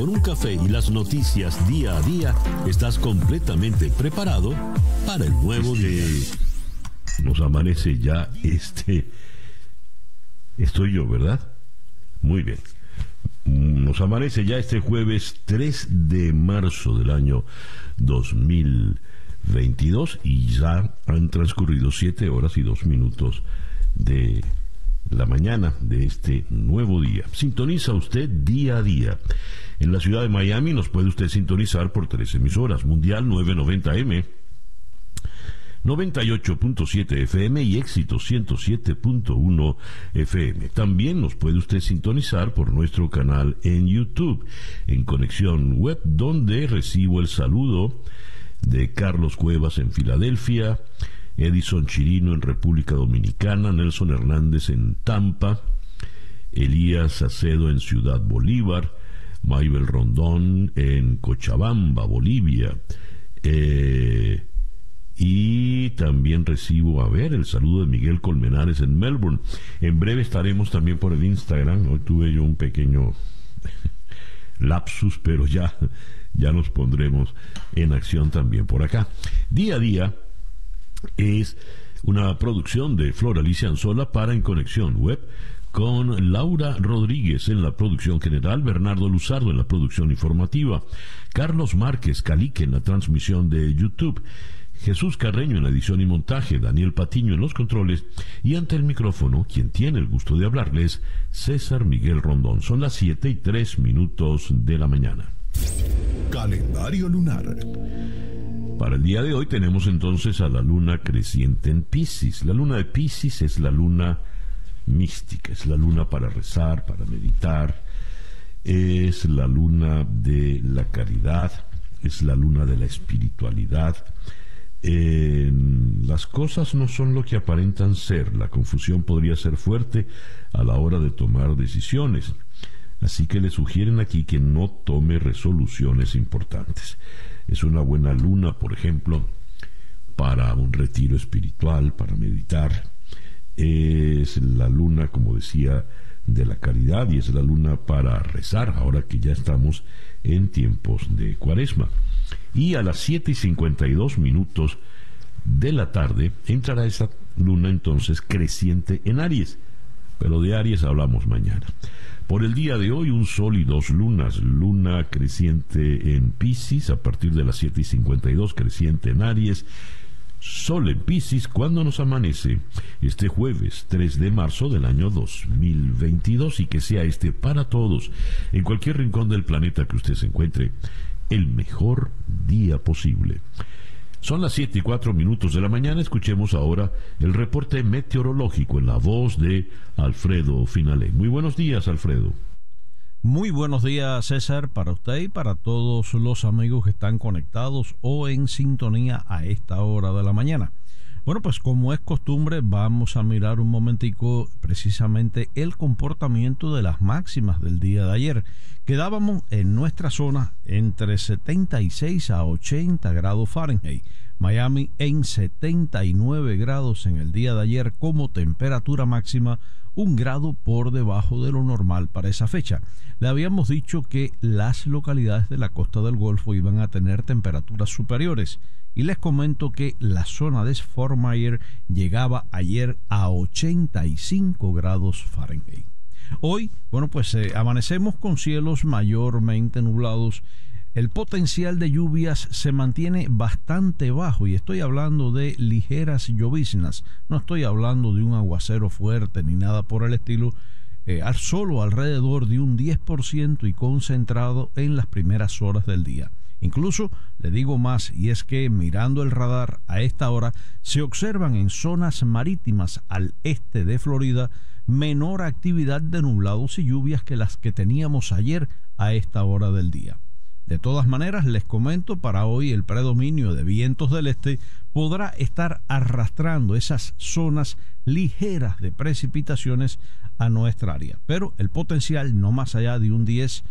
con un café y las noticias día a día, estás completamente preparado para el nuevo Este, día. Nos amanece ya este. Estoy yo, ¿verdad? Muy bien. Nos amanece ya este jueves 3 de marzo del año 2022 y ya han transcurrido 7 horas y 2 minutos de la mañana de este nuevo día. Sintoniza usted día a día. En la ciudad de Miami nos puede usted sintonizar por tres emisoras. Mundial 990M. 98.7 FM y éxito 107.1 FM. También nos puede usted sintonizar por nuestro canal en YouTube, en Conexión Web, donde recibo el saludo de Carlos Cuevas en Filadelfia, Edison Chirino en República Dominicana, Nelson Hernández en Tampa, Elías Acedo en Ciudad Bolívar, Maybel Rondón en Cochabamba, Bolivia, eh, y también recibo, a ver, el saludo de Miguel Colmenares en Melbourne. En breve estaremos también por el Instagram. Hoy tuve yo un pequeño lapsus, pero ya, ya nos pondremos en acción también por acá. Día a día es una producción de Flor Alicia Anzola para En Conexión Web con Laura Rodríguez en la producción general, Bernardo Luzardo en la producción informativa, Carlos Márquez Calique en la transmisión de YouTube. Jesús Carreño en la edición y montaje, Daniel Patiño en los controles y ante el micrófono, quien tiene el gusto de hablarles, César Miguel Rondón. Son las 7 y 3 minutos de la mañana. Calendario lunar. Para el día de hoy tenemos entonces a la luna creciente en Pisces. La luna de Pisces es la luna mística, es la luna para rezar, para meditar, es la luna de la caridad, es la luna de la espiritualidad. Las cosas no son lo que aparentan ser, la confusión podría ser fuerte a la hora de tomar decisiones. Así que le sugieren aquí que no tome resoluciones importantes. Es una buena luna, por ejemplo, para un retiro espiritual, para meditar. Es la luna, como decía, de la caridad y es la luna para rezar, ahora que ya estamos en tiempos de cuaresma. Y a las 7 y 52 minutos de la tarde entrará esa luna entonces creciente en Aries. Pero de Aries hablamos mañana. Por el día de hoy, un sol y dos lunas. Luna creciente en Pisces a partir de las 7 y 52, creciente en Aries. Sol en Pisces cuando nos amanece este jueves 3 de marzo del año 2022 y que sea este para todos, en cualquier rincón del planeta que usted se encuentre, el mejor día posible. Son las 7 y 4 minutos de la mañana. Escuchemos ahora el reporte meteorológico en la voz de Alfredo Finale. Muy buenos días, Alfredo. Muy buenos días, César, para usted y para todos los amigos que están conectados o en sintonía a esta hora de la mañana. Bueno, pues como es costumbre, vamos a mirar un momentico precisamente el comportamiento de las máximas del día de ayer. Quedábamos en nuestra zona entre 76 a 80 grados Fahrenheit. Miami en 79 grados en el día de ayer como temperatura máxima, un grado por debajo de lo normal para esa fecha. Le habíamos dicho que las localidades de la costa del Golfo iban a tener temperaturas superiores y les comento que la zona de Fort Myers llegaba ayer a 85 grados Fahrenheit. Hoy, bueno, pues eh, amanecemos con cielos mayormente nublados. El potencial de lluvias se mantiene bastante bajo y estoy hablando de ligeras lloviznas. No estoy hablando de un aguacero fuerte ni nada por el estilo. Eh, solo alrededor de un 10% y concentrado en las primeras horas del día. Incluso le digo más, y es que mirando el radar a esta hora se observan en zonas marítimas al este de Florida menor actividad de nublados y lluvias que las que teníamos ayer a esta hora del día. De todas maneras, les comento, para hoy el predominio de vientos del este podrá estar arrastrando esas zonas ligeras de precipitaciones a nuestra área, pero el potencial no más allá de un 10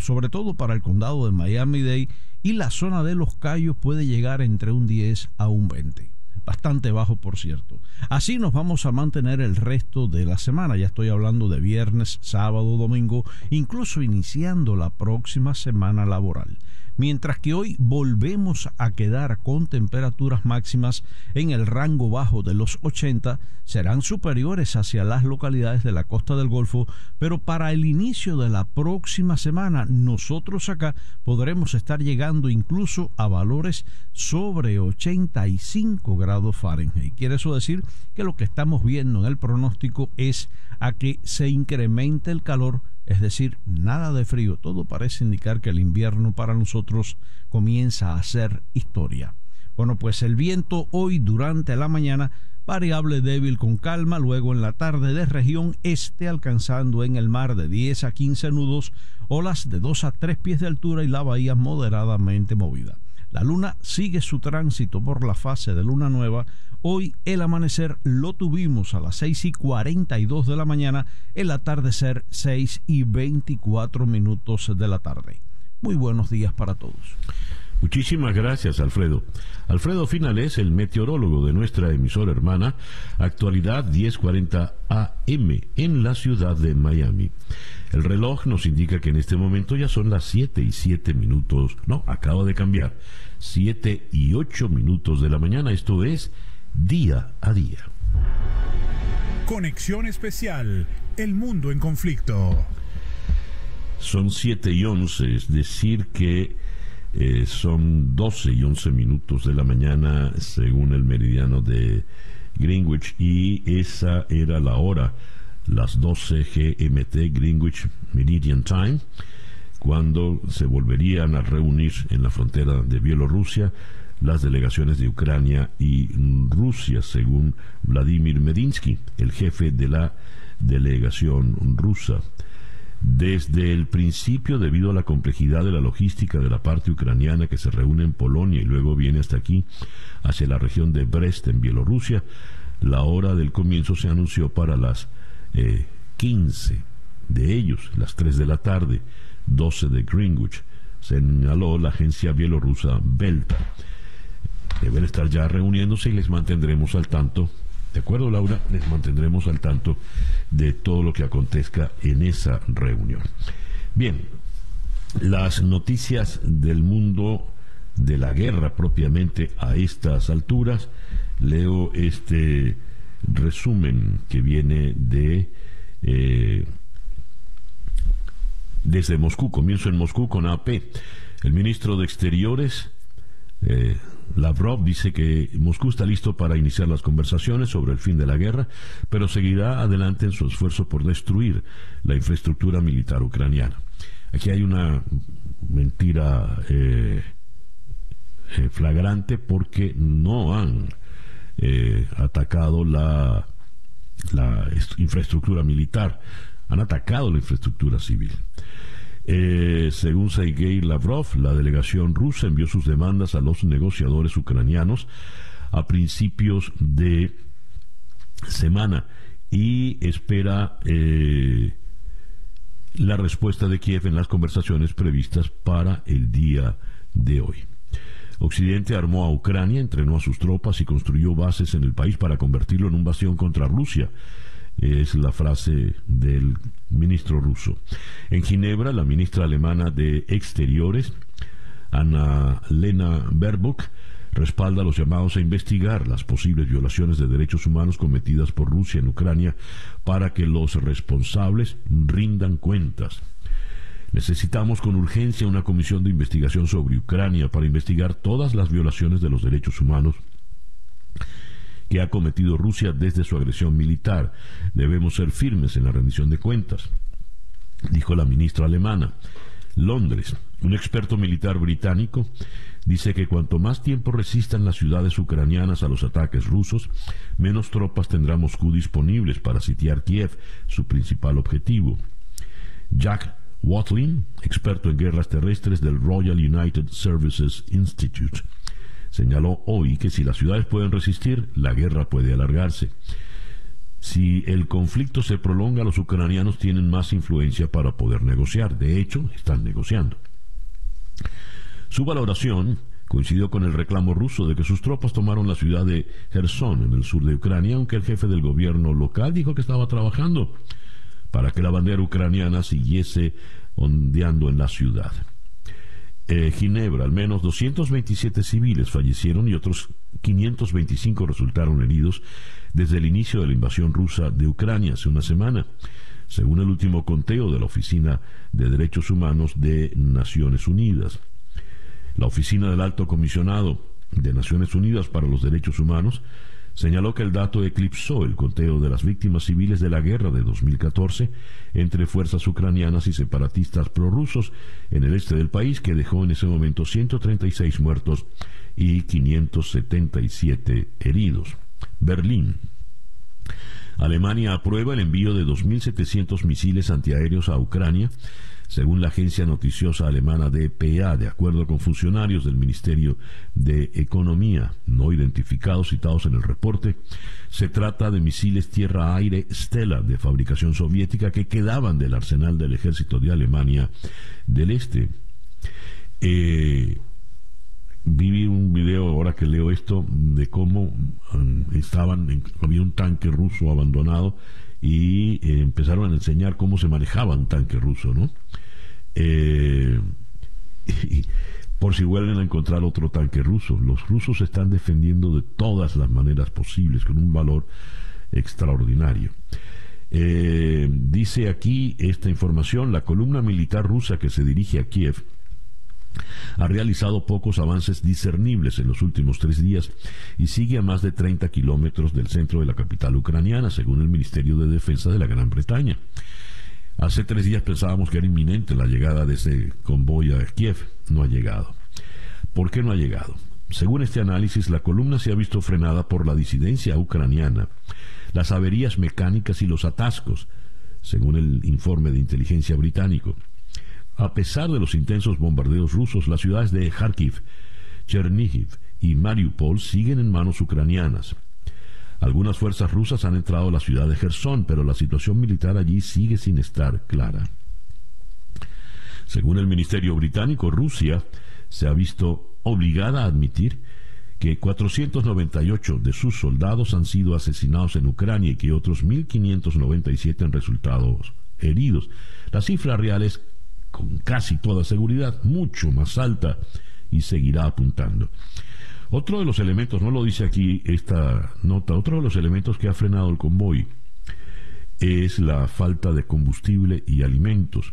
sobre todo para el condado de Miami-Dade y la zona de los Cayos puede llegar entre un 10 a un 20. Bastante bajo por cierto. Así nos vamos a mantener el resto de la semana, ya estoy hablando de viernes, sábado, domingo, incluso iniciando la próxima semana laboral mientras que hoy volvemos a quedar con temperaturas máximas en el rango bajo de los 80, serán superiores hacia las localidades de la costa del Golfo, pero para el inicio de la próxima semana nosotros acá podremos estar llegando incluso a valores sobre 85 grados Fahrenheit. Quiere eso decir que lo que estamos viendo en el pronóstico es a que se incremente el calor es decir, nada de frío. Todo parece indicar que el invierno para nosotros comienza a ser historia. Bueno, pues el viento hoy durante la mañana variable débil con calma, luego en la tarde de región este alcanzando en el mar de 10 a 15 nudos, olas de 2 a 3 pies de altura y la bahía moderadamente movida. La luna sigue su tránsito por la fase de luna nueva. Hoy el amanecer lo tuvimos a las 6 y 42 de la mañana, el atardecer 6 y 24 minutos de la tarde. Muy buenos días para todos. Muchísimas gracias, Alfredo. Alfredo Finales, el meteorólogo de nuestra emisora hermana, actualidad 1040 AM en la ciudad de Miami. El reloj nos indica que en este momento ya son las 7 y 7 minutos. No, acaba de cambiar. 7 y 8 minutos de la mañana. Esto es día a día. Conexión especial. El mundo en conflicto. Son 7 y 11, es decir que eh, son 12 y 11 minutos de la mañana según el meridiano de Greenwich y esa era la hora, las 12 GMT Greenwich Meridian Time, cuando se volverían a reunir en la frontera de Bielorrusia las delegaciones de Ucrania y Rusia, según Vladimir Medinsky, el jefe de la delegación rusa. Desde el principio, debido a la complejidad de la logística de la parte ucraniana que se reúne en Polonia y luego viene hasta aquí, hacia la región de Brest en Bielorrusia, la hora del comienzo se anunció para las 15 eh, de ellos, las 3 de la tarde, 12 de Greenwich, señaló la agencia bielorrusa Belta. Deben estar ya reuniéndose y les mantendremos al tanto ¿De acuerdo, Laura? Les mantendremos al tanto de todo lo que acontezca en esa reunión. Bien, las noticias del mundo de la guerra propiamente a estas alturas, leo este resumen que viene de eh, desde Moscú. Comienzo en Moscú con AP. El ministro de Exteriores eh, Lavrov dice que Moscú está listo para iniciar las conversaciones sobre el fin de la guerra, pero seguirá adelante en su esfuerzo por destruir la infraestructura militar ucraniana. Aquí hay una mentira eh, eh, flagrante porque no han eh, atacado la, la infraestructura militar, han atacado la infraestructura civil. Eh, según Sergei Lavrov, la delegación rusa envió sus demandas a los negociadores ucranianos a principios de semana y espera eh, la respuesta de Kiev en las conversaciones previstas para el día de hoy. Occidente armó a Ucrania, entrenó a sus tropas y construyó bases en el país para convertirlo en un bastión contra Rusia es la frase del ministro ruso. En Ginebra, la ministra alemana de Exteriores, Anna Lena Baerbock, respalda los llamados a investigar las posibles violaciones de derechos humanos cometidas por Rusia en Ucrania para que los responsables rindan cuentas. Necesitamos con urgencia una comisión de investigación sobre Ucrania para investigar todas las violaciones de los derechos humanos que ha cometido Rusia desde su agresión militar. Debemos ser firmes en la rendición de cuentas, dijo la ministra alemana. Londres, un experto militar británico, dice que cuanto más tiempo resistan las ciudades ucranianas a los ataques rusos, menos tropas tendrá Moscú disponibles para sitiar Kiev, su principal objetivo. Jack Watling, experto en guerras terrestres del Royal United Services Institute, señaló hoy que si las ciudades pueden resistir, la guerra puede alargarse. Si el conflicto se prolonga, los ucranianos tienen más influencia para poder negociar. De hecho, están negociando. Su valoración coincidió con el reclamo ruso de que sus tropas tomaron la ciudad de Gerson, en el sur de Ucrania, aunque el jefe del gobierno local dijo que estaba trabajando para que la bandera ucraniana siguiese ondeando en la ciudad. Eh, Ginebra, al menos 227 civiles fallecieron y otros 525 resultaron heridos desde el inicio de la invasión rusa de Ucrania hace una semana, según el último conteo de la Oficina de Derechos Humanos de Naciones Unidas. La Oficina del Alto Comisionado de Naciones Unidas para los Derechos Humanos señaló que el dato eclipsó el conteo de las víctimas civiles de la guerra de 2014 entre fuerzas ucranianas y separatistas prorrusos en el este del país, que dejó en ese momento 136 muertos y 577 heridos. Berlín. Alemania aprueba el envío de 2.700 misiles antiaéreos a Ucrania según la agencia noticiosa alemana DPA, de acuerdo con funcionarios del Ministerio de Economía no identificados citados en el reporte, se trata de misiles tierra-aire Stella de fabricación soviética que quedaban del arsenal del ejército de Alemania del Este. Eh, vi un video ahora que leo esto de cómo um, estaban había un tanque ruso abandonado y eh, empezaron a enseñar cómo se manejaba un tanque ruso, ¿no? Eh, por si vuelven a encontrar otro tanque ruso. Los rusos se están defendiendo de todas las maneras posibles, con un valor extraordinario. Eh, dice aquí esta información, la columna militar rusa que se dirige a Kiev ha realizado pocos avances discernibles en los últimos tres días y sigue a más de 30 kilómetros del centro de la capital ucraniana, según el Ministerio de Defensa de la Gran Bretaña. Hace tres días pensábamos que era inminente la llegada de ese convoy a Kiev. No ha llegado. ¿Por qué no ha llegado? Según este análisis, la columna se ha visto frenada por la disidencia ucraniana, las averías mecánicas y los atascos, según el informe de inteligencia británico. A pesar de los intensos bombardeos rusos, las ciudades de Kharkiv, Chernihiv y Mariupol siguen en manos ucranianas. Algunas fuerzas rusas han entrado a la ciudad de Gerson, pero la situación militar allí sigue sin estar clara. Según el Ministerio Británico, Rusia se ha visto obligada a admitir que 498 de sus soldados han sido asesinados en Ucrania y que otros 1.597 han resultado heridos. La cifra real es, con casi toda seguridad, mucho más alta y seguirá apuntando. Otro de los elementos, no lo dice aquí esta nota, otro de los elementos que ha frenado el convoy es la falta de combustible y alimentos.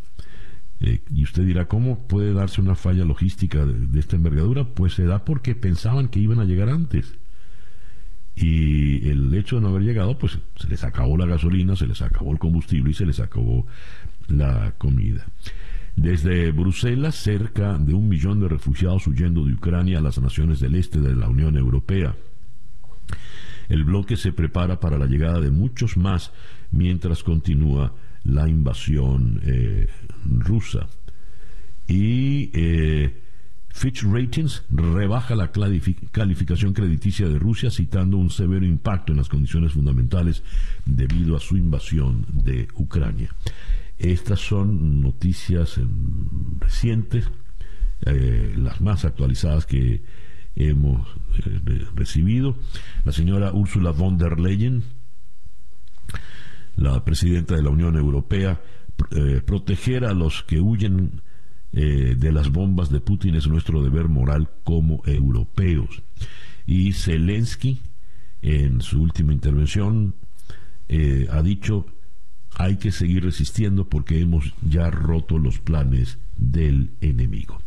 Eh, y usted dirá, ¿cómo puede darse una falla logística de, esta envergadura? Pues se da porque pensaban que iban a llegar antes. Y el hecho de no haber llegado, pues se les acabó la gasolina, se les acabó el combustible y se les acabó la comida. Desde Bruselas, cerca de un millón de refugiados huyendo de Ucrania a las naciones del este de la Unión Europea. El bloque se prepara para la llegada de muchos más mientras continúa la invasión eh, rusa. Y eh, Fitch Ratings rebaja la calificación crediticia de Rusia citando un severo impacto en las condiciones fundamentales debido a su invasión de Ucrania. Estas son noticias recientes, eh, las más actualizadas que hemos eh, recibido. La señora Ursula von der Leyen, la presidenta de la Unión Europea, eh, proteger a los que huyen de las bombas de Putin es nuestro deber moral como europeos. Y Zelensky, en su última intervención, ha dicho hay que seguir resistiendo porque hemos ya roto los planes del enemigo.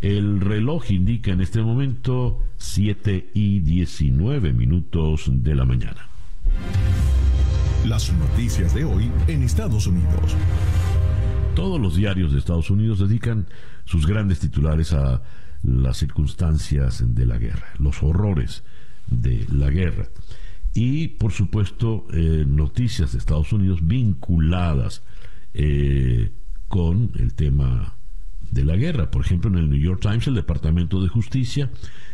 El reloj indica en este momento 7 y 19 minutos de la mañana. Las noticias de hoy en Estados Unidos. Todos los diarios de Estados Unidos dedican sus grandes titulares a las circunstancias de la guerra, los horrores de la guerra y por supuesto eh, noticias de Estados Unidos vinculadas eh, con el tema de la guerra. Por ejemplo, en el New York Times el Departamento de Justicia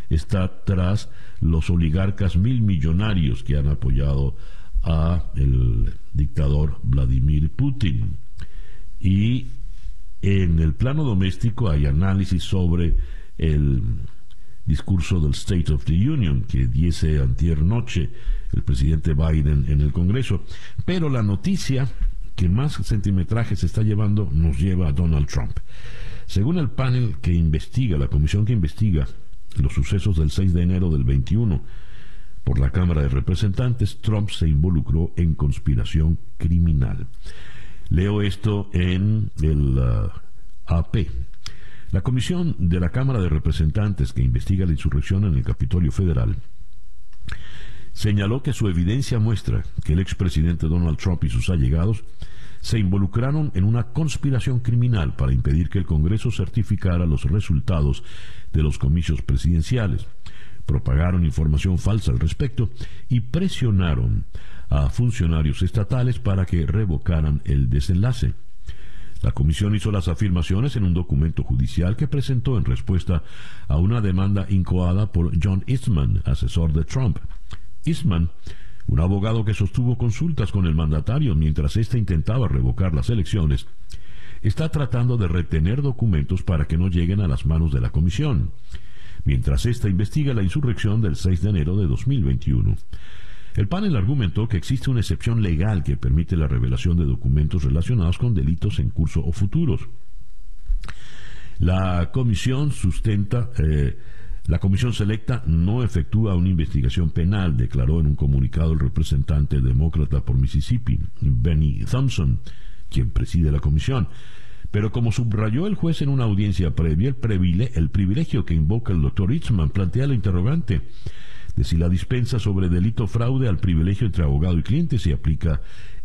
está tras los oligarcas mil millonarios que han apoyado a el dictador Vladimir Putin. Y en el plano doméstico hay análisis sobre el discurso del State of the Union que diese antier noche el presidente Biden en el Congreso. Pero la noticia que más centimetraje se está llevando nos lleva a Donald Trump. Según el panel que investiga, la comisión que investiga los sucesos del 6 de enero del 21 por la Cámara de Representantes, Trump se involucró en conspiración criminal. Leo esto en el AP. La comisión de la Cámara de Representantes que investiga la insurrección en el Capitolio Federal señaló que su evidencia muestra que el expresidente Donald Trump y sus allegados se involucraron en una conspiración criminal para impedir que el Congreso certificara los resultados de los comicios presidenciales, propagaron información falsa al respecto y presionaron a funcionarios estatales para que revocaran el desenlace. La comisión hizo las afirmaciones en un documento judicial que presentó en respuesta a una demanda incoada por John Eastman, asesor de Trump. Eastman un abogado que sostuvo consultas con el mandatario mientras éste intentaba revocar las elecciones, está tratando de retener documentos para que no lleguen a las manos de la comisión, mientras ésta investiga la insurrección del 6 de enero de 2021. El panel argumentó que existe una excepción legal que permite la revelación de documentos relacionados con delitos en curso o futuros. La comisión sustenta eh, la comisión selecta no efectúa una investigación penal, declaró en un comunicado el representante demócrata por Mississippi, Benny Thompson, quien preside la comisión. Pero como subrayó el juez en una audiencia previa, el, privilegio que invoca el doctor Itzman plantea la interrogante si la dispensa sobre delito fraude al privilegio entre abogado y cliente se aplica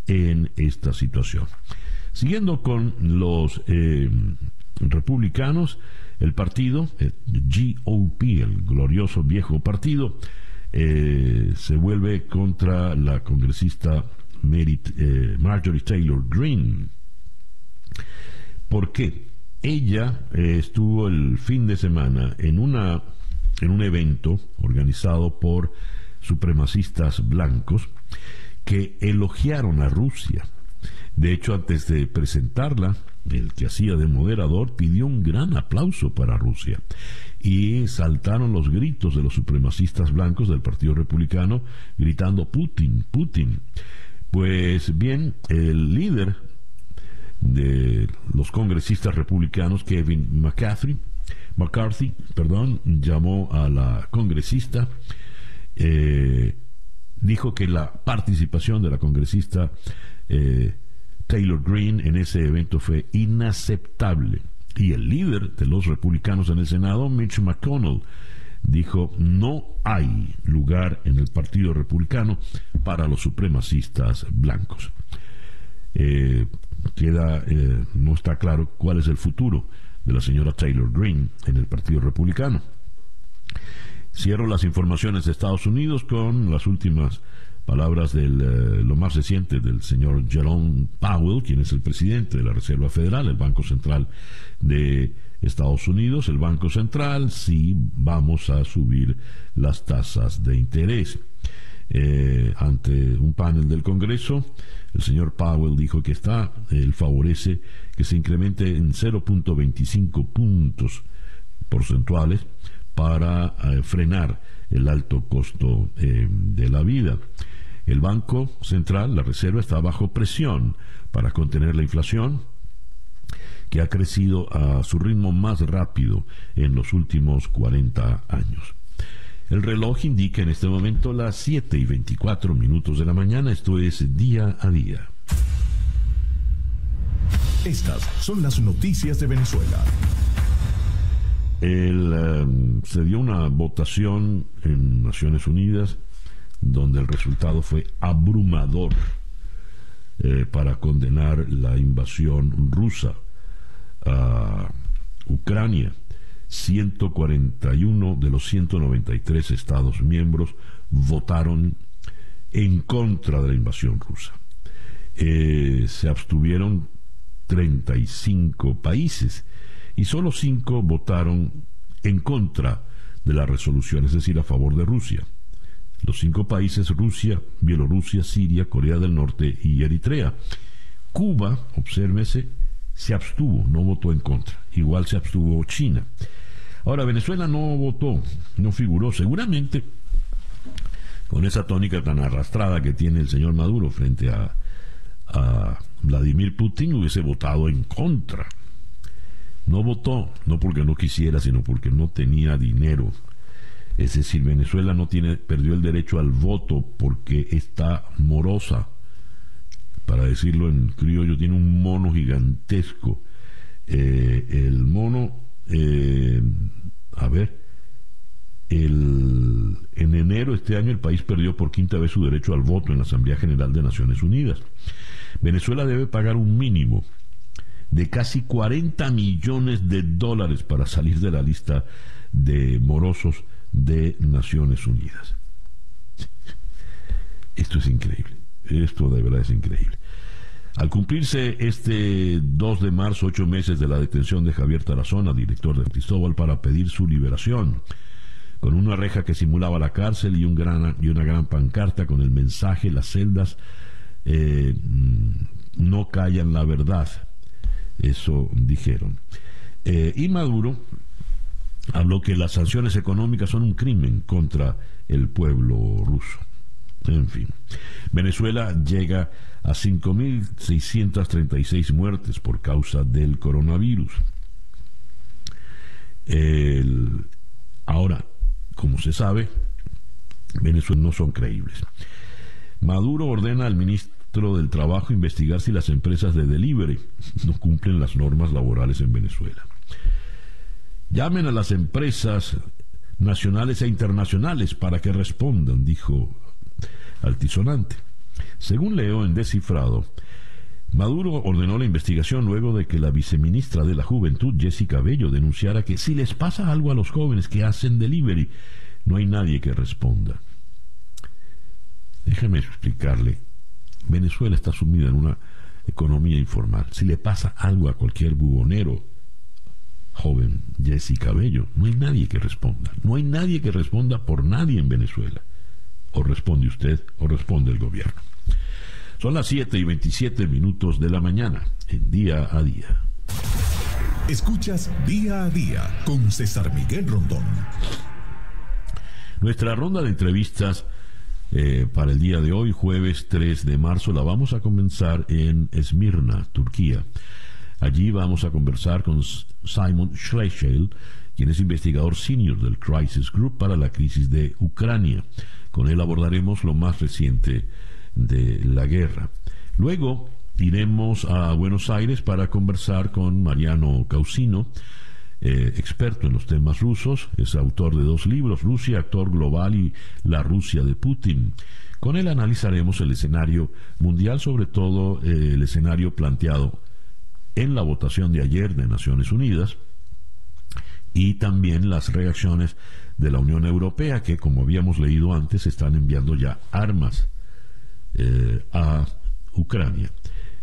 en esta situación. Siguiendo con los eh, republicanos, el partido, el GOP, el glorioso viejo partido, eh, se vuelve contra la congresista eh, Marjorie Taylor Greene. ¿Por qué? Ella eh, estuvo el fin de semana en, una, en un evento organizado por supremacistas blancos que elogiaron a Rusia. De hecho, antes de presentarla, el que hacía de moderador, pidió un gran aplauso para Rusia. Y saltaron los gritos de los supremacistas blancos del Partido Republicano gritando Putin, Putin. Pues bien, el líder de los congresistas republicanos, Kevin McCarthy, McCarthy perdón, llamó a la congresista, eh, dijo que la participación de la congresista eh, Taylor Green en ese evento fue inaceptable. Y el líder de los republicanos en el Senado, Mitch McConnell, dijo, no hay lugar en el Partido Republicano para los supremacistas blancos. Eh, queda, eh, no está claro cuál es el futuro de la señora Taylor Green en el Partido Republicano. Cierro las informaciones de Estados Unidos con las últimas palabras de eh, lo más reciente del señor Jerome Powell, quien es el presidente de la Reserva Federal, el Banco Central de Estados Unidos. El Banco Central, sí, vamos a subir las tasas de interés. Eh, ante un panel del Congreso, el señor Powell dijo que está, él favorece que se incremente en 0.25 puntos porcentuales para eh, frenar el alto costo de la vida. El Banco Central, la Reserva, está bajo presión para contener la inflación, que ha crecido a su ritmo más rápido en los últimos 40 años. El reloj indica en este momento las 7 y 24 minutos de la mañana, esto es día a día. Estas son las noticias de Venezuela. Em, se dio una votación en Naciones Unidas donde el resultado fue abrumador eh, para condenar la invasión rusa a Ucrania. 141 de los 193 Estados miembros votaron en contra de la invasión rusa. Eh, se abstuvieron 35 países y solo 5 votaron en contra de la resolución, es decir, a favor de Rusia. Los cinco países, Rusia, Bielorrusia, Siria, Corea del Norte y Eritrea. Cuba, obsérvese, se abstuvo, no votó en contra. Igual se abstuvo China. Ahora, Venezuela no votó, no figuró, seguramente con esa tónica tan arrastrada que tiene el señor Maduro frente a, Vladimir Putin, hubiese votado en contra. No votó, no porque no quisiera, sino porque no tenía dinero. Es decir, Venezuela no tiene, perdió el derecho al voto porque está morosa. Para decirlo en criollo, tiene un mono gigantesco. Eh, el mono, eh, a ver, el, en enero de este año el país perdió por quinta vez su derecho al voto en la Asamblea General de Naciones Unidas. Venezuela debe pagar un mínimo de casi 40 millones de dólares para salir de la lista de morosos de Naciones Unidas. Esto es increíble. Esto de verdad es increíble. Al cumplirse este 2 de marzo, ocho meses de la detención de Javier Tarazona, director de Cristóbal, para pedir su liberación, con una reja que simulaba la cárcel y, un gran, y una gran pancarta con el mensaje, las celdas eh, no callan la verdad. Eso dijeron. Eh, y Maduro habló que las sanciones económicas son un crimen contra el pueblo ruso. En fin, Venezuela llega a 5.636 muertes por causa del coronavirus. ahora, como se sabe, Venezuela no son creíbles. Maduro ordena al ministro del Trabajo investigar si las empresas de delivery no cumplen las normas laborales en Venezuela. Llamen a las empresas nacionales e internacionales para que respondan, dijo altisonante. Según leo en Descifrado, Maduro ordenó la investigación luego de que la viceministra de la Juventud, Jessica Bello, denunciara que si les pasa algo a los jóvenes que hacen delivery, no hay nadie que responda. Déjeme explicarle. Venezuela está sumida en una economía informal. Si le pasa algo a cualquier bubonero, joven Jessica Bello, no hay nadie que responda. No hay nadie que responda por nadie en Venezuela. O responde usted o responde el gobierno. Son las 7 y 27 minutos de la mañana, en día a día. Escuchas día a día con César Miguel Rondón. Nuestra ronda de entrevistas eh, para el día de hoy, jueves 3 de marzo, la vamos a comenzar en Esmirna, Turquía. Allí vamos a conversar con Simon Schleichel, quien es investigador senior del Crisis Group para la crisis de Ucrania. Con él abordaremos lo más reciente de la guerra. Luego iremos a Buenos Aires para conversar con Mariano Causino, eh, experto en los temas rusos, es autor de dos libros, Rusia, actor global y La Rusia de Putin. Con él analizaremos el escenario mundial, sobre todo eh, el escenario planteado en la votación de ayer de Naciones Unidas y también las reacciones de la Unión Europea que, como habíamos leído antes, están enviando ya armas eh, a Ucrania.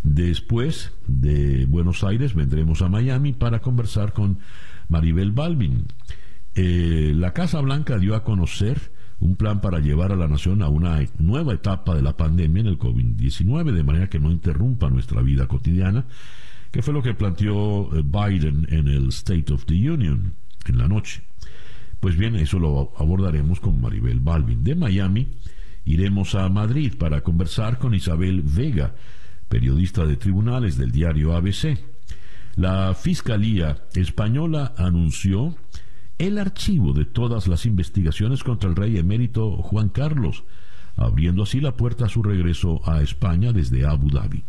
Después de Buenos Aires vendremos a Miami para conversar con Maribel Balvin. Eh, la Casa Blanca dio a conocer un plan para llevar a la nación a una nueva etapa de la pandemia en el COVID-19, de manera que no interrumpa nuestra vida cotidiana, que fue lo que planteó eh, Biden en el State of the Union en la noche. Pues bien, eso lo abordaremos con Maribel Balvin. De Miami iremos a Madrid para conversar con Isabel Vega, periodista de tribunales del diario ABC. La Fiscalía Española anunció el archivo de todas las investigaciones contra el rey emérito Juan Carlos, abriendo así la puerta a su regreso a España desde Abu Dhabi.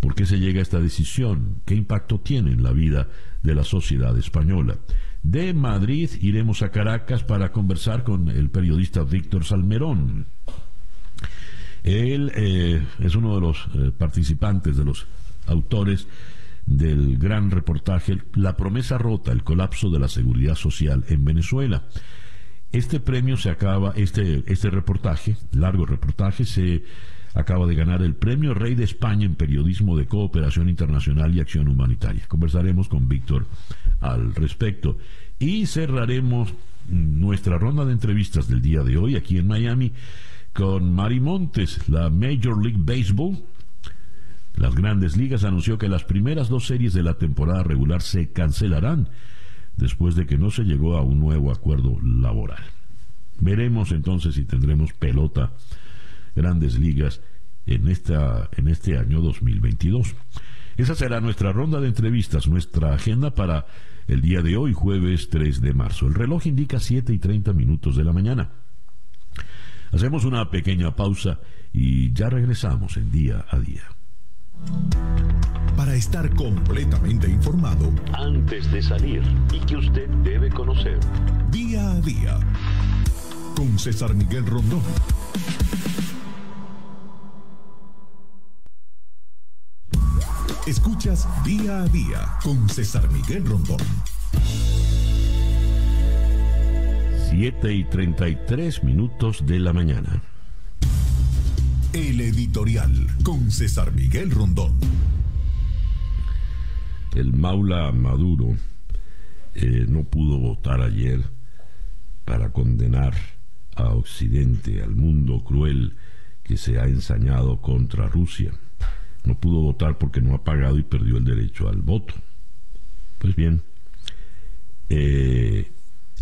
¿Por qué se llega a esta decisión? ¿Qué impacto tiene en la vida de la sociedad española? De Madrid iremos a Caracas para conversar con el periodista Víctor Salmerón. Él eh, es uno de los eh, participantes, de los autores del gran reportaje La promesa rota, el colapso de la seguridad social en Venezuela. Este premio se acaba, este, este reportaje, largo reportaje, se acaba de ganar el premio Rey de España en Periodismo de Cooperación Internacional y Acción Humanitaria. Conversaremos con Víctor al respecto. Y cerraremos nuestra ronda de entrevistas del día de hoy aquí en Miami con Mari Montes, la Major League Baseball. Las grandes ligas anunció que las primeras dos series de la temporada regular se cancelarán después de que no se llegó a un nuevo acuerdo laboral. Veremos entonces si tendremos pelota grandes ligas en, esta, en este año 2022. Esa será nuestra ronda de entrevistas, nuestra agenda para el día de hoy, jueves 3 de marzo. El reloj indica 7 y 30 minutos de la mañana. Hacemos una pequeña pausa y ya regresamos en día a día. Para estar completamente informado, Antes de salir y que usted debe conocer. día a día, con César Miguel Rondón. Escuchas día a día con César Miguel Rondón. 7 y 33 minutos de la mañana. El editorial con César Miguel Rondón. El Maula Maduro eh, no pudo votar ayer para condenar a Occidente, al mundo cruel que se ha ensañado contra Rusia. No pudo votar porque no ha pagado y perdió el derecho al voto. Pues bien, eh,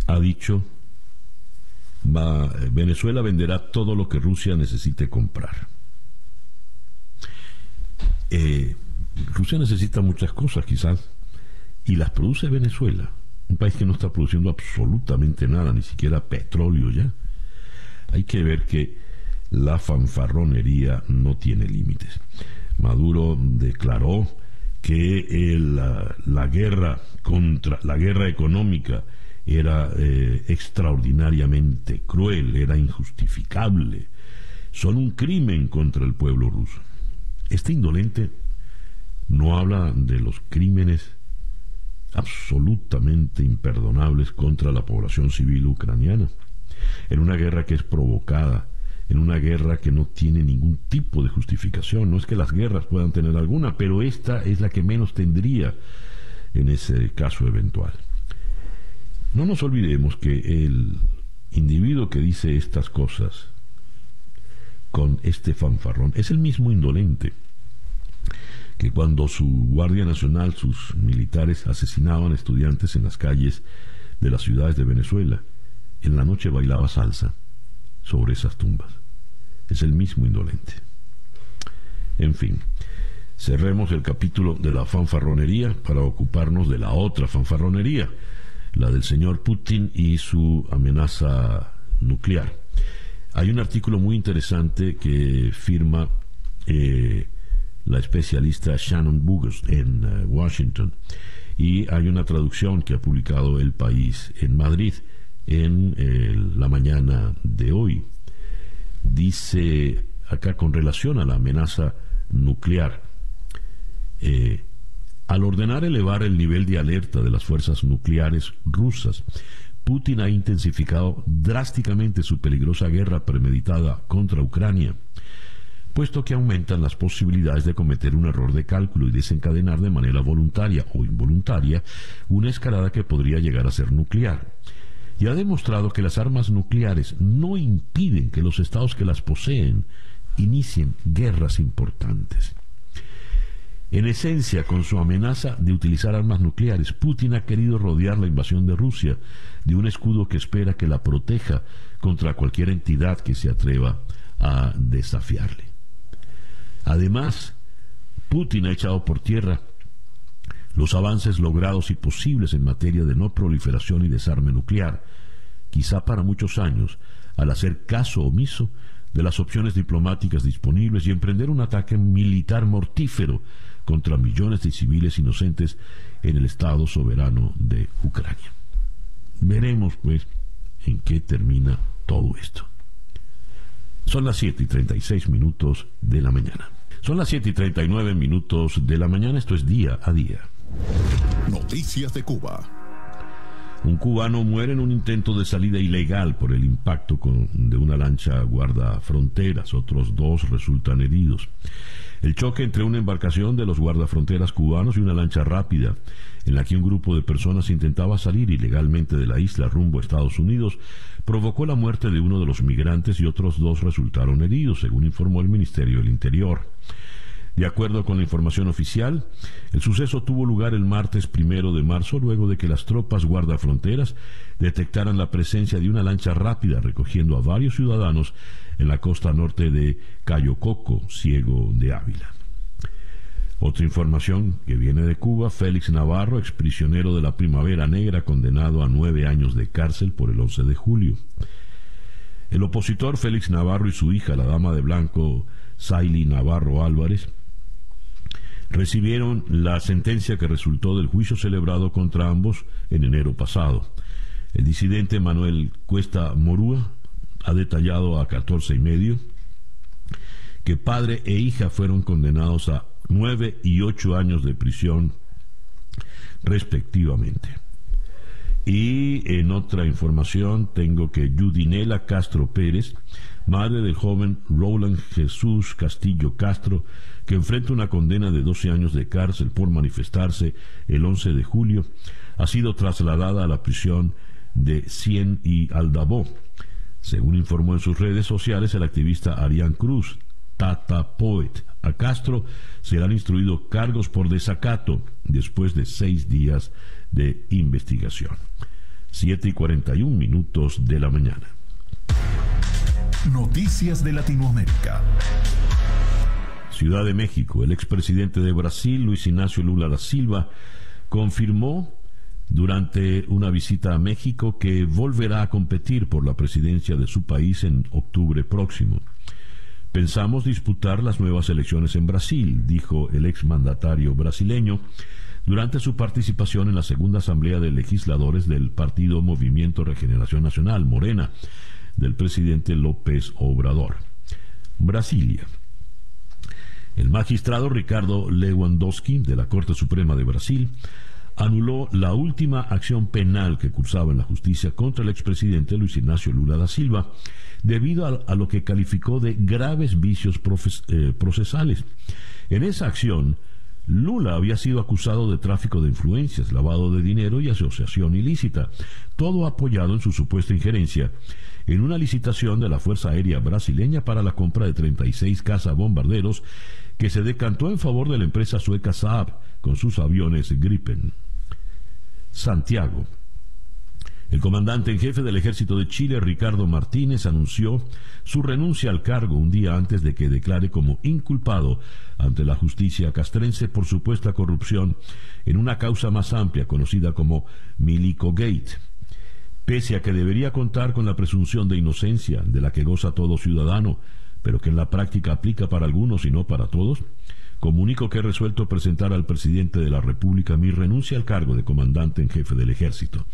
ha dicho, Venezuela venderá todo lo que Rusia necesite comprar. Eh, Rusia necesita muchas cosas quizás y las produce Venezuela, un país que no está produciendo absolutamente nada, ni siquiera petróleo ya. Hay que ver que la fanfarronería no tiene límites. Maduro declaró que la, la guerra contra la guerra económica era eh, extraordinariamente cruel, era injustificable, son un crimen contra el pueblo ruso. Este indolente no habla de los crímenes absolutamente imperdonables contra la población civil ucraniana, en una guerra que es provocada, en una guerra que no tiene ningún tipo de justificación. No es que las guerras puedan tener alguna, pero esta es la que menos tendría en ese caso eventual. No nos olvidemos que el individuo que dice estas cosas con este fanfarrón es el mismo indolente que cuando su Guardia Nacional, sus militares asesinaban estudiantes en las calles de las ciudades de Venezuela, en la noche bailaba salsa sobre esas tumbas. Es el mismo indolente. En fin, cerremos el capítulo de la fanfarronería para ocuparnos de la otra fanfarronería, la del señor Putin y su amenaza nuclear. Hay un artículo muy interesante que firma eh, la especialista Shannon Bugos en uh, Washington y hay una traducción que ha publicado El País en Madrid en eh, la mañana de hoy. Dice acá con relación a la amenaza nuclear, eh, al ordenar elevar el nivel de alerta de las fuerzas nucleares rusas, Putin ha intensificado drásticamente su peligrosa guerra premeditada contra Ucrania, puesto que aumentan las posibilidades de cometer un error de cálculo y desencadenar de manera voluntaria o involuntaria una escalada que podría llegar a ser nuclear y ha demostrado que las armas nucleares no impiden que los estados que las poseen inicien guerras importantes. En esencia, con su amenaza de utilizar armas nucleares, Putin ha querido rodear la invasión de Rusia de un escudo que espera que la proteja contra cualquier entidad que se atreva a desafiarle. Además, Putin ha echado por tierra los avances logrados y posibles en materia de no proliferación y desarme nuclear, quizá para muchos años, al hacer caso omiso de las opciones diplomáticas disponibles y emprender un ataque militar mortífero contra millones de civiles inocentes en el Estado soberano de Ucrania. Veremos, pues, en qué termina todo esto. Son las 7 y 36 minutos de la mañana. Son las 7 y 39 minutos de la mañana, esto es día a día. Noticias de Cuba. Un cubano muere en un intento de salida ilegal por el impacto de una lancha guardafronteras. Otros dos resultan heridos. El choque entre una embarcación de los guardafronteras cubanos y una lancha rápida, en la que un grupo de personas intentaba salir ilegalmente de la isla rumbo a Estados Unidos, provocó la muerte de uno de los migrantes y otros dos resultaron heridos, según informó el Ministerio del Interior. De acuerdo con la información oficial, el suceso tuvo lugar el martes primero de marzo, luego de que las tropas guardafronteras detectaran la presencia de una lancha rápida recogiendo a varios ciudadanos en la costa norte de Cayo Coco, Ciego de Ávila. Otra información que viene de Cuba, Félix Navarro, exprisionero de la Primavera Negra, condenado a nueve años de cárcel por el 11 de julio. El opositor Félix Navarro y su hija, la dama de blanco Saily Navarro Álvarez, recibieron la sentencia que resultó del juicio celebrado contra ambos en enero pasado. El disidente Manuel Cuesta Morúa ha detallado a 14 y medio que padre e hija fueron condenados a nueve y ocho años de prisión respectivamente. Y en otra información tengo que Judinela Castro Pérez, madre del joven Roland Jesús Castillo Castro, que enfrenta una condena de 12 años de cárcel por manifestarse el 11 de julio, ha sido trasladada a la prisión de Cien y Aldabó. Según informó en sus redes sociales el activista Arián Cruz, Tata Poet. A Castro serán instruidos cargos por desacato después de seis días de investigación. 7 y 41 minutos de la mañana. Noticias de Latinoamérica. Ciudad de México. El expresidente de Brasil, Luis Ignacio Lula da Silva, confirmó durante una visita a México que volverá a competir por la presidencia de su país en octubre próximo. Pensamos disputar las nuevas elecciones en Brasil, dijo el exmandatario brasileño durante su participación en la segunda asamblea de legisladores del partido Movimiento Regeneración Nacional, Morena, del presidente López Obrador. Brasilia. El magistrado Ricardo Lewandowski de la Corte Suprema de Brasil anuló la última acción penal que cursaba en la justicia contra el expresidente Luis Ignacio Lula da Silva, debido a, lo que calificó de graves vicios eh, procesales. En esa acción, Lula había sido acusado de tráfico de influencias, lavado de dinero y asociación ilícita, todo apoyado en su supuesta injerencia en una licitación de la Fuerza Aérea Brasileña para la compra de 36 cazabombarderos que se decantó en favor de la empresa sueca Saab con sus aviones Gripen. Santiago. El comandante en jefe del ejército de Chile, Ricardo Martínez, anunció su renuncia al cargo un día antes de que declare como inculpado ante la justicia castrense por supuesta corrupción en una causa más amplia conocida como Milico Gate. Pese a que debería contar con la presunción de inocencia de la que goza todo ciudadano, pero que en la práctica aplica para algunos y no para todos, comunico que he resuelto presentar al presidente de la República mi renuncia al cargo de comandante en jefe del ejército,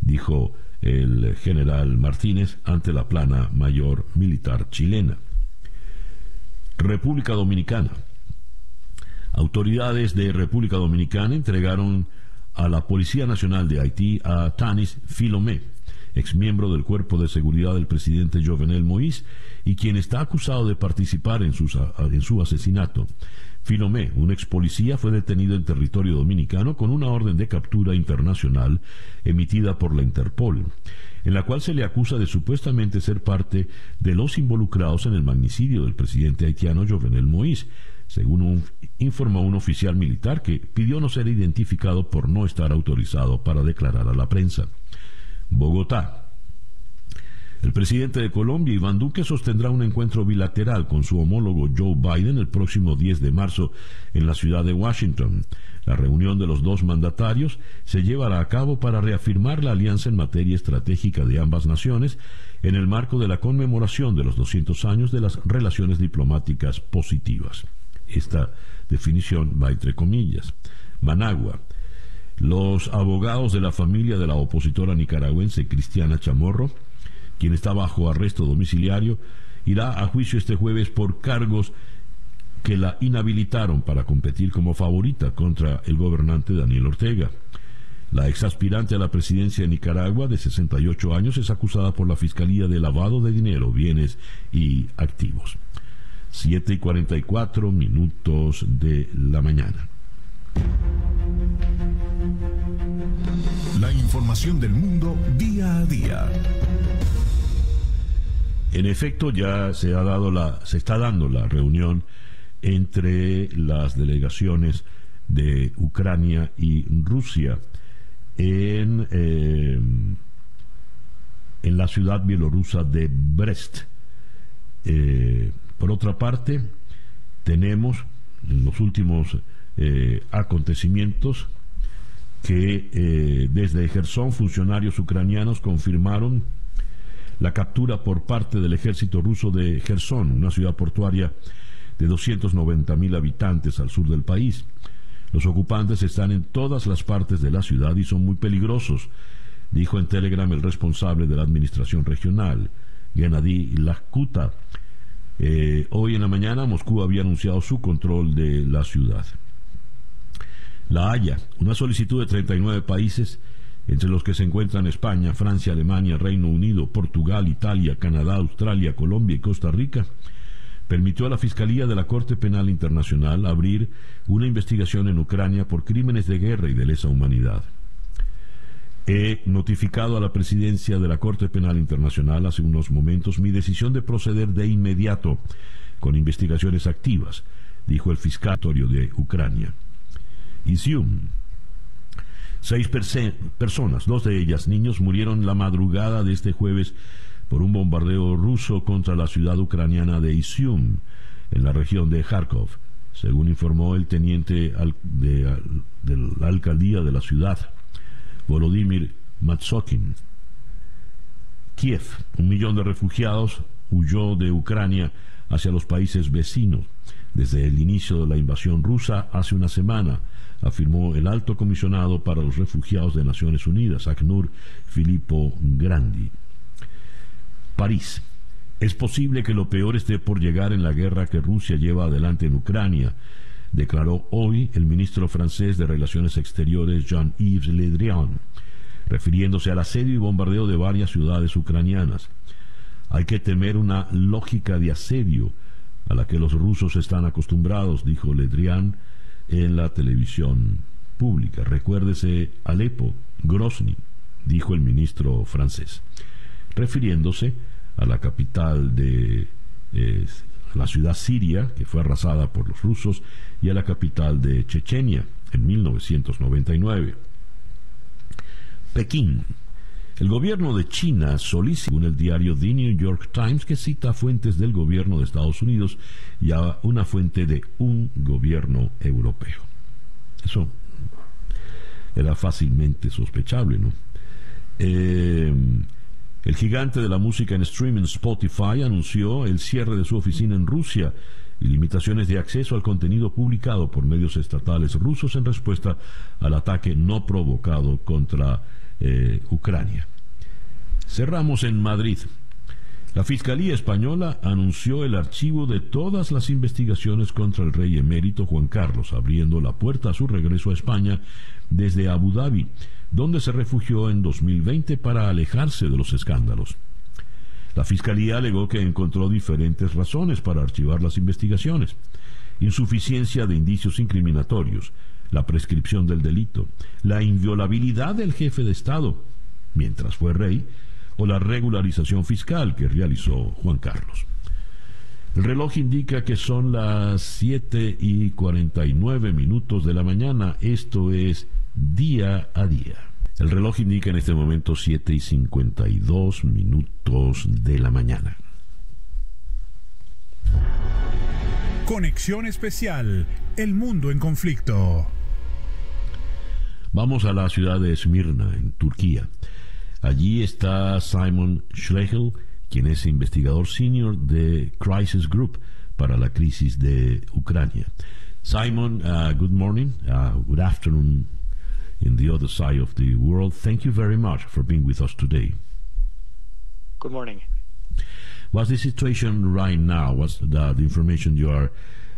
dijo el general Martínez ante la plana mayor militar chilena. República Dominicana. Autoridades de República Dominicana entregaron a la Policía Nacional de Haití a Tanis Filomé, exmiembro del Cuerpo de Seguridad del presidente Jovenel Moïse y quien está acusado de participar en, en su asesinato. Filomé, un ex policía, fue detenido en territorio dominicano con una orden de captura internacional emitida por la Interpol, en la cual se le acusa de supuestamente ser parte de los involucrados en el magnicidio del presidente haitiano Jovenel Moïse, según informó un oficial militar que pidió no ser identificado por no estar autorizado para declarar a la prensa. Bogotá. El presidente de Colombia, Iván Duque, sostendrá un encuentro bilateral con su homólogo Joe Biden el próximo 10 de marzo en la ciudad de Washington. La reunión de los dos mandatarios se llevará a cabo para reafirmar la alianza en materia estratégica de ambas naciones en el marco de la conmemoración de los 200 años de las relaciones diplomáticas positivas. Esta definición va entre comillas. Managua. Los abogados de la familia de la opositora nicaragüense Cristiana Chamorro quien está bajo arresto domiciliario, irá a juicio este jueves por cargos que la inhabilitaron para competir como favorita contra el gobernante Daniel Ortega. La exaspirante a la presidencia de Nicaragua, de 68 años, es acusada por la Fiscalía de lavado de dinero, bienes y activos. 7 y 44 minutos de la mañana. La información del mundo día a día. En efecto, ya se ha dado la, se está dando la reunión entre las delegaciones de Ucrania y Rusia en, eh, en la ciudad bielorrusa de Brest. Eh, por otra parte, tenemos en los últimos eh, acontecimientos que desde Gerson funcionarios ucranianos confirmaron la captura por parte del ejército ruso de Gerson, una ciudad portuaria de 290 mil habitantes al sur del país. Los ocupantes están en todas las partes de la ciudad y son muy peligrosos, dijo en Telegram el responsable de la administración regional, Gennady Lakuta. Eh, hoy en la mañana Moscú había anunciado su control de la ciudad. La Haya, una solicitud de 39 países, entre los que se encuentran España, Francia, Alemania, Reino Unido, Portugal, Italia, Canadá, Australia, Colombia y Costa Rica, permitió a la Fiscalía de la Corte Penal Internacional abrir una investigación en Ucrania por crímenes de guerra y de lesa humanidad. He notificado a la presidencia de la Corte Penal Internacional hace unos momentos mi decisión de proceder de inmediato con investigaciones activas, dijo el fiscatorio de Ucrania. Izium. Seis personas, dos de ellas niños, murieron la madrugada de este jueves por un bombardeo ruso contra la ciudad ucraniana de Izium, en la región de Kharkov, según informó el teniente de, la alcaldía de la ciudad, Volodymyr Matsokin. Kiev, un millón de refugiados, huyó de Ucrania hacia los países vecinos desde el inicio de la invasión rusa hace una semana, afirmó el alto comisionado para los refugiados de Naciones Unidas, ACNUR, Filippo Grandi. París. Es posible que lo peor esté por llegar en la guerra que Rusia lleva adelante en Ucrania, declaró hoy el ministro francés de Relaciones Exteriores Jean-Yves Le Drian, refiriéndose al asedio y bombardeo de varias ciudades ucranianas. Hay que temer una lógica de asedio a la que los rusos están acostumbrados, dijo Le Drian en la televisión pública. Recuérdese Alepo, Grozny, dijo el ministro francés refiriéndose a la capital de eh, la ciudad siria, que fue arrasada por los rusos, y a la capital de Chechenia en 1999. Pekín. El gobierno de China solicita, según el diario The New York Times, que cita fuentes del gobierno de Estados Unidos y a una fuente de un gobierno europeo. Eso era fácilmente sospechable, ¿no? Eh, el gigante de la música en streaming Spotify anunció el cierre de su oficina en Rusia y limitaciones de acceso al contenido publicado por medios estatales rusos en respuesta al ataque no provocado contra eh, Ucrania. Cerramos en Madrid. La Fiscalía Española anunció el archivo de todas las investigaciones contra el rey emérito Juan Carlos, abriendo la puerta a su regreso a España desde Abu Dhabi donde se refugió en 2020 para alejarse de los escándalos. La Fiscalía alegó que encontró diferentes razones para archivar las investigaciones. Insuficiencia de indicios incriminatorios, la prescripción del delito, la inviolabilidad del jefe de Estado, mientras fue rey, o la regularización fiscal que realizó Juan Carlos. El reloj indica que son las 7 y 49 minutos de la mañana. Esto es día a día. El reloj indica en este momento 7 y 52 minutos de la mañana. Conexión especial, el mundo en conflicto. Vamos a la ciudad de Esmirna, en Turquía. Allí está Simon Schlegel, quien es investigador senior de Crisis Group para la crisis de Ucrania. Simon, uh, good morning, uh, good afternoon in the other side of the world. Thank you very much for being with us today. Good morning. What's the situation right now? What's the, the information you are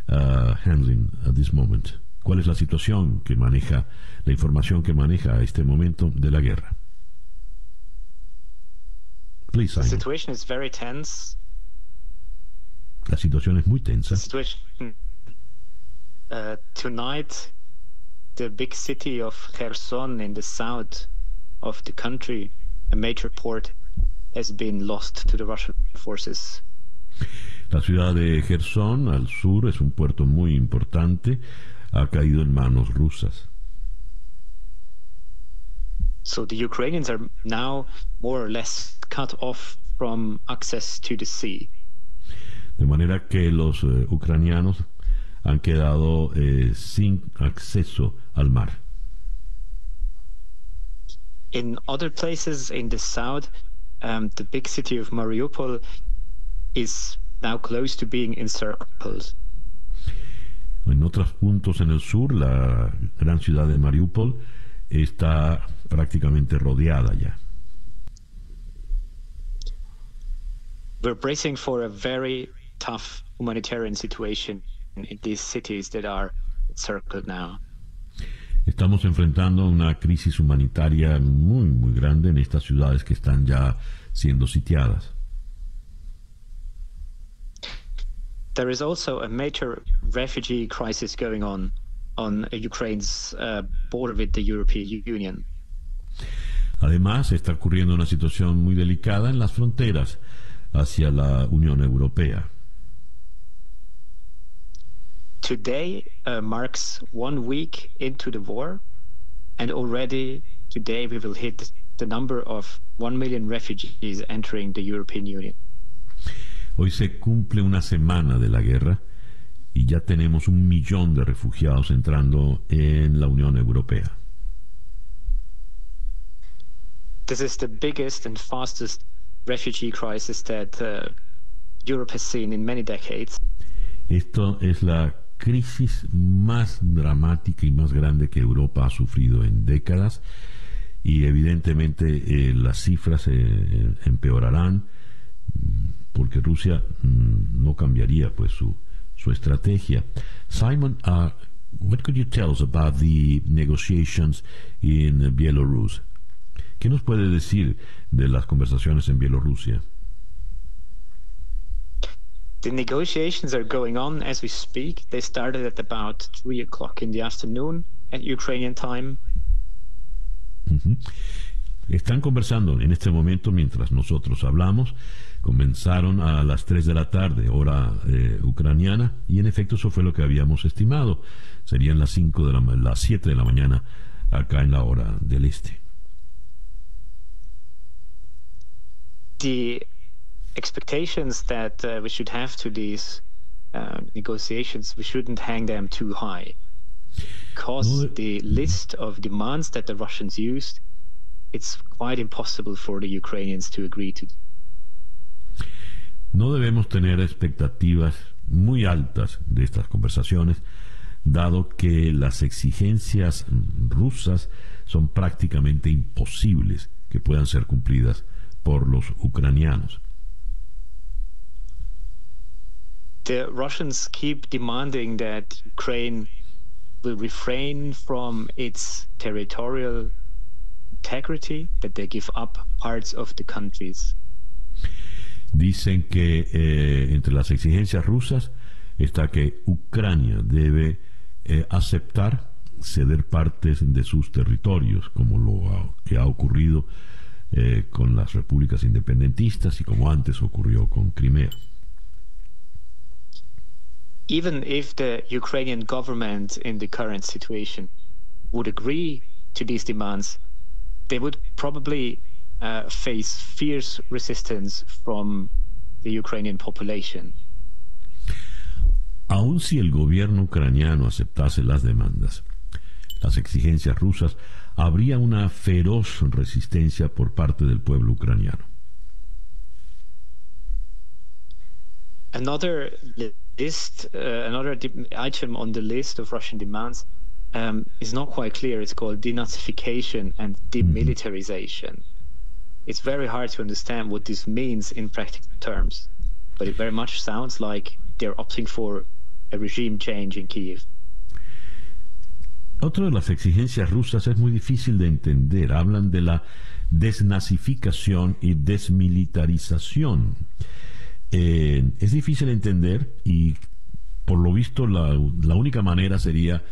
uh, handling at this moment? ¿Cuál es la situación que maneja, la información que maneja a este momento de la guerra? Please. The situation is very tense. La situación es muy tensa. Uh, tonight the big city of Kherson in the south of the country, a major port, has been lost to the Russian forces. La ciudad de Gerson, al sur, es un puerto muy importante, ha caído en manos rusas. So the Ukrainians are now more or less cut off from access to the sea. De manera que los eh, ucranianos han quedado eh, sin acceso al mar. In other places in the south, um, the big city of Mariupol is now close to being encircled. En otros puntos en el sur, la gran ciudad de Mariupol está prácticamente rodeada ya. We're bracing for a very tough humanitarian situation in these cities that are encircled now. Estamos enfrentando una crisis humanitaria muy, muy grande en estas ciudades que están ya siendo sitiadas. There is also a major refugee crisis going on on Ukraine's uh, border with the European Union. Además, está ocurriendo una situación muy delicada en las fronteras hacia la Unión Europea. Today uh, marks one week into the war, and already today we will hit the number of one million refugees entering the European Union. Hoy se cumple una semana de la guerra y ya tenemos un millón de refugiados entrando en la Unión Europea. This is the biggest and fastest refugee crisis that uh, Europe has seen in many decades. Esto es la crisis más dramática y más grande que Europa ha sufrido en décadas y evidentemente eh, las cifras eh, empeorarán porque Rusia mm, no cambiaría pues su, su estrategia. Simon, uh, what could you tell us about the negotiations in Belarus? ¿Qué nos puede decir de las conversaciones en Bielorrusia? The negotiations are going on as we speak. They started at about three o'clock in the afternoon at Ukrainian time. Uh -huh. Están conversando en este momento mientras nosotros hablamos. Comenzaron a las 3 de la tarde, hora eh, ucraniana, y en efecto eso fue lo que habíamos estimado. Serían las 5 de la las 7 de la mañana acá en la hora del este. The expectations that uh, we should have to these uh, negotiations, we shouldn't hang them too high. Because no, the list of demands that the Russians used it's quite impossible for the Ukrainians to agree to. No debemos tener expectativas muy altas de estas conversaciones, dado que las exigencias rusas son prácticamente imposibles que puedan ser cumplidas por los ucranianos. The Russians keep demanding that Ukraine will refrain from its territorial integrity, that they give up parts of the countries. Dicen que eh, entre las exigencias rusas está que Ucrania debe eh, aceptar ceder partes de sus territorios, como lo ha, que ha ocurrido eh, con las repúblicas independentistas y como antes ocurrió con Crimea. Even if the Ukrainian government in the current situation would agree to these demands, they would probably uh, face fierce resistance from the Ukrainian population. Aun si el gobierno ucraniano aceptase las demandas, las exigencias rusas, habría una feroz resistencia por parte del pueblo ucraniano. Another list, uh, another item on the list of Russian demands um, is not quite clear. It's called denazification and demilitarization. It's very hard to understand what this means in practical terms, but it very much sounds like they're opting for a regime change in Kiev. Otra de las exigencias rusas es muy difícil de entender. Hablan de la desnazificación y desmilitarización. Eh, es difícil de entender y por lo visto la, la única manera sería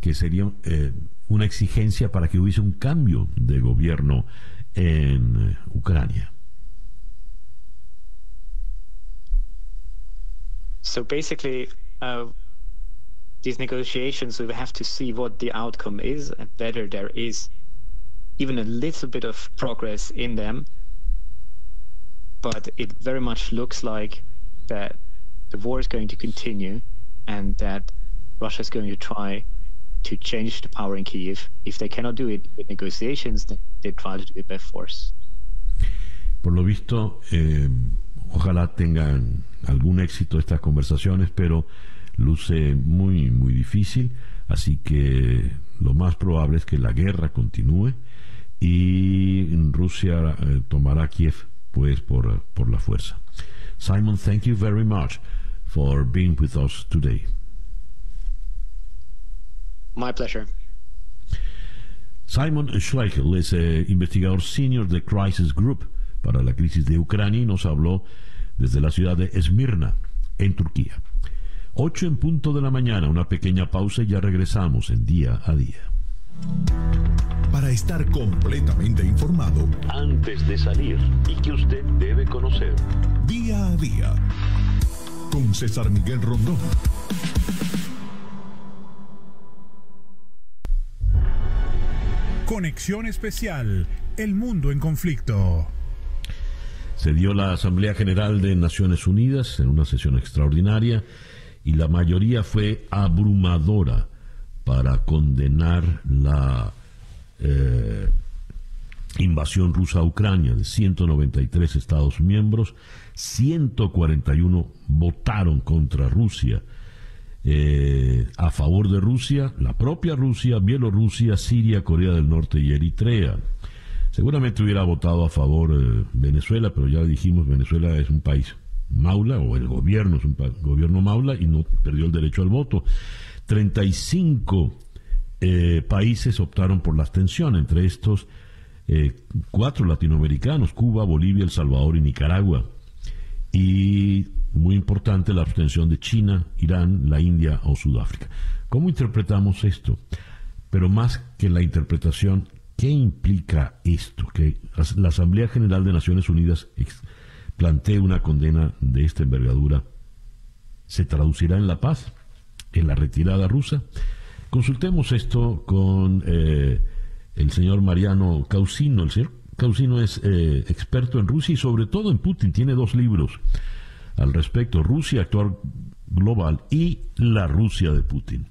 que sería eh, una exigencia para que hubiese un cambio de gobierno en Ucrania. so basically, uh, these negotiations, we have to see what the outcome is and whether there is even a little bit of progress in them. But it very much looks like that the war is going to continue and that Russia is going to try to change the power in Kiev. If they cannot do it with negotiations, then they try to do it by force. Por lo visto, eh, ojalá tengan algún éxito estas conversaciones, pero luce muy, muy difícil, así que lo más probable es que la guerra continúe y Rusia eh, tomará Kiev pues por, por la fuerza. Simon, thank you very much for being with us today. My pleasure. Simon Schleichel es eh, investigador senior de Crisis Group para la crisis de Ucrania y nos habló desde la ciudad de Esmirna, en Turquía. 8 en punto de la mañana, una pequeña pausa y ya regresamos en día a día. Para estar completamente informado, Antes de salir y que usted debe conocer. día a día, con César Miguel Rondón. Conexión especial, el mundo en conflicto. Se dio la Asamblea General de Naciones Unidas en una sesión extraordinaria y la mayoría fue abrumadora para condenar la eh, invasión rusa a Ucrania de 193 Estados miembros, 141 votaron contra Rusia. Eh, a favor de Rusia, la propia Rusia, Bielorrusia, Siria, Corea del Norte y Eritrea. Seguramente hubiera votado a favor eh, Venezuela, pero ya dijimos, Venezuela es un país maula, o el gobierno es un gobierno maula y no perdió el derecho al voto. 35 eh, países optaron por la abstención, entre estos eh, cuatro latinoamericanos, Cuba, Bolivia, El Salvador y Nicaragua. Y muy importante la abstención de China, Irán, la India o Sudáfrica. ¿Cómo interpretamos esto? Pero más que la interpretación, ¿qué implica esto? Que la Asamblea General de Naciones Unidas plantee una condena de esta envergadura. ¿Se traducirá en la paz? ¿En la retirada rusa? Consultemos esto con eh, el señor Mariano Causino. El señor Causino es eh, experto en Rusia y sobre todo en Putin. Tiene dos libros al respecto, Rusia actual global y la Rusia de Putin.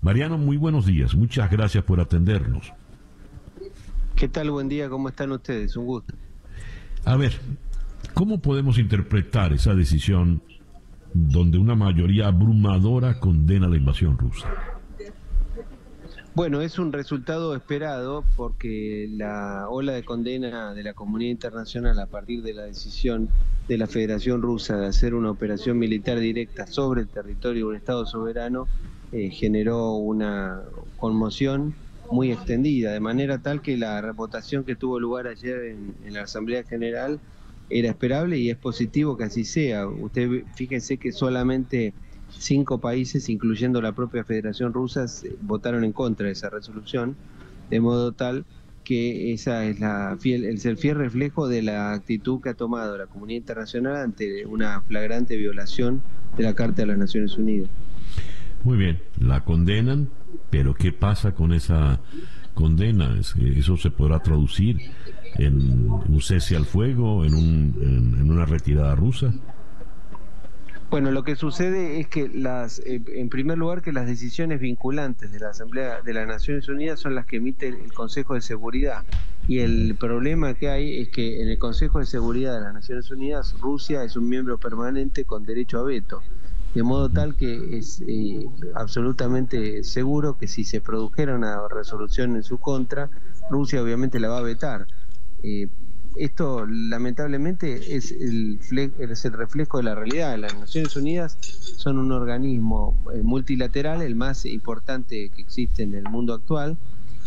Mariano, muy buenos días. Muchas gracias por atendernos. ¿Qué tal? Buen día, ¿cómo están ustedes? Un gusto. A ver, ¿cómo podemos interpretar esa decisión donde una mayoría abrumadora condena la invasión rusa? Bueno, es un resultado esperado porque la ola de condena de la comunidad internacional a partir de la decisión de la Federación Rusa de hacer una operación militar directa sobre el territorio de un Estado soberano eh, generó una conmoción muy extendida, de manera tal que la votación que tuvo lugar ayer en, la Asamblea General era esperable y es positivo que así sea. Usted fíjese que solamente cinco países, incluyendo la propia Federación Rusa, votaron en contra de esa resolución, de modo tal que esa es la fiel, el fiel reflejo de la actitud que ha tomado la comunidad internacional ante una flagrante violación de la Carta de las Naciones Unidas. Muy bien, la condenan, pero ¿qué pasa con esa condena? Es- ¿Eso se podrá traducir en un cese al fuego, en, un- en una retirada rusa? Bueno, lo que sucede es que las, eh, en primer lugar, que las decisiones vinculantes de la Asamblea de las Naciones Unidas son las que emite el Consejo de Seguridad. Y el problema que hay es que en el Consejo de Seguridad de las Naciones Unidas, Rusia es un miembro permanente con derecho a veto. De modo tal que es eh, absolutamente seguro que si se produjera una resolución en su contra, Rusia obviamente la va a vetar. Eh, esto lamentablemente es el, es el reflejo de la realidad. Las Naciones Unidas son un organismo eh, multilateral, el más importante que existe en el mundo actual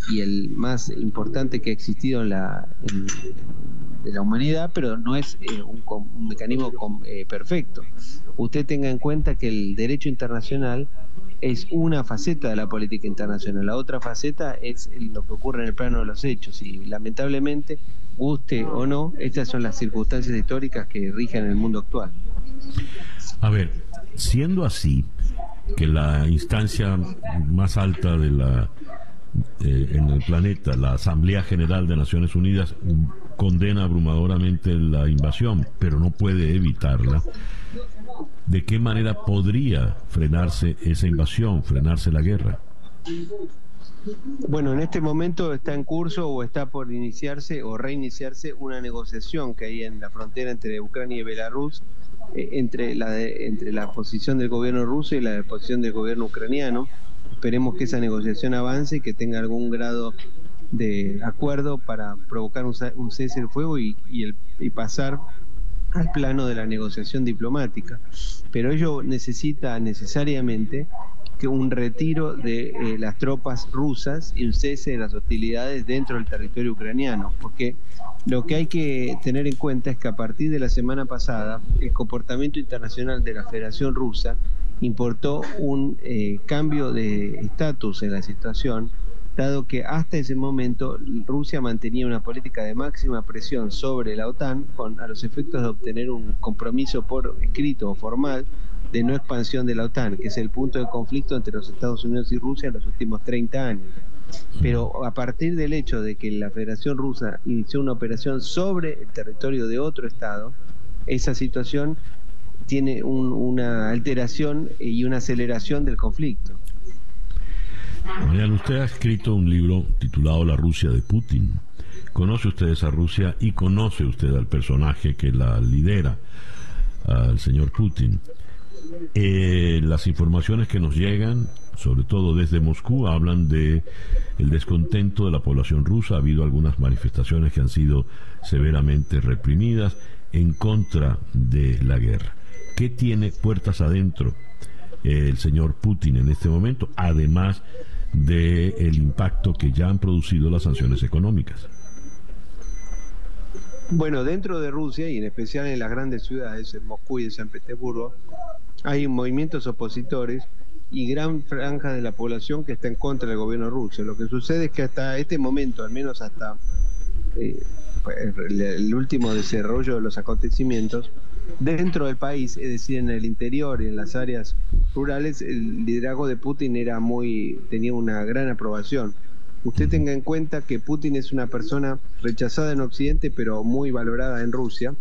y el más importante que ha existido en la, de la humanidad, pero no es eh, un, un mecanismo com- eh, perfecto. Usted tenga en cuenta que el derecho internacional es una faceta de la política internacional. La otra faceta es lo que ocurre en el plano de los hechos y lamentablemente, guste o no, estas son las circunstancias históricas que rigen el mundo actual. A ver, siendo así, que la instancia más alta de la eh, en el planeta, la Asamblea General de Naciones Unidas condena abrumadoramente la invasión, pero no puede evitarla. ¿De qué manera podría frenarse esa invasión, frenarse la guerra? Bueno, en este momento está en curso o está por iniciarse o reiniciarse una negociación que hay en la frontera entre Ucrania y Belarus eh, entre la entre la posición del gobierno ruso y la posición del gobierno ucraniano. Esperemos que esa negociación avance y que tenga algún grado de acuerdo para provocar un, cese del fuego y, el, y pasar al plano de la negociación diplomática. Pero ello necesita necesariamente que un retiro de eh, las tropas rusas y un cese de las hostilidades dentro del territorio ucraniano, porque lo que hay que tener en cuenta es que a partir de la semana pasada el comportamiento internacional de la Federación Rusa importó un eh, cambio de estatus en la situación, dado que hasta ese momento Rusia mantenía una política de máxima presión sobre la OTAN con a los efectos de obtener un compromiso por escrito o formal de no expansión de la OTAN, que es el punto de conflicto entre los Estados Unidos y Rusia en los últimos 30 años. Pero a partir del hecho de que la Federación Rusa inició una operación sobre el territorio de otro Estado, esa situación tiene una alteración y una aceleración del conflicto. Usted ha escrito un libro titulado La Rusia de Putin. ¿Conoce usted esa Rusia y conoce usted al personaje que la lidera, al señor Putin? Eh, las informaciones que nos llegan, sobre todo desde Moscú, hablan de el descontento de la población rusa. Ha habido algunas manifestaciones que han sido severamente reprimidas en contra de la guerra. ¿Qué tiene puertas adentro el señor Putin en este momento? Además del el impacto que ya han producido las sanciones económicas. Bueno, dentro de Rusia y en especial en las grandes ciudades, en Moscú y en San Petersburgo, hay movimientos opositores y gran franja de la población que está en contra del gobierno ruso. Lo que sucede es que hasta este momento, al menos hasta eh, el último desarrollo de los acontecimientos, dentro del país, es decir, en el interior y en las áreas rurales, el liderazgo de Putin era muy, tenía una gran aprobación. Usted tenga en cuenta que Putin es una persona rechazada en Occidente, pero muy valorada en Rusia,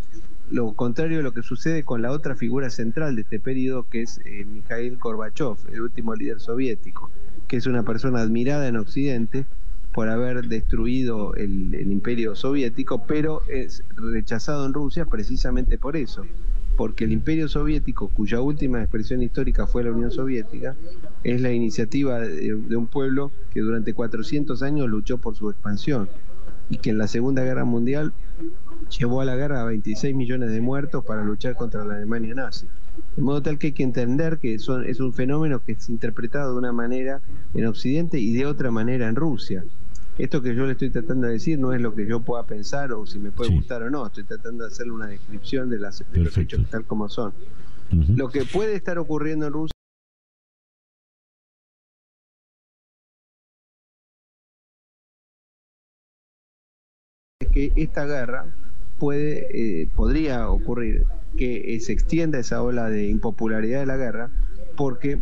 lo contrario de lo que sucede con la otra figura central de este periodo, que es eh, Mikhail Gorbachev, el último líder soviético, que es una persona admirada en Occidente por haber destruido el, imperio soviético, pero es rechazado en Rusia precisamente por eso, porque el imperio soviético, cuya última expresión histórica fue la Unión Soviética, es la iniciativa de, de un pueblo que durante 400 años luchó por su expansión y que en la Segunda Guerra Mundial llevó a la guerra a 26 millones de muertos para luchar contra la Alemania nazi. De modo tal que hay que entender que son, es un fenómeno que es interpretado de una manera en Occidente y de otra manera en Rusia. Esto que yo le estoy tratando de decir no es lo que yo pueda pensar o si me puede gustar o no, estoy tratando de hacerle una descripción de, las, los hechos tal como son. Lo que puede estar ocurriendo en Rusia es que esta guerra puede, eh, podría ocurrir que eh, se extienda esa ola de impopularidad de la guerra, porque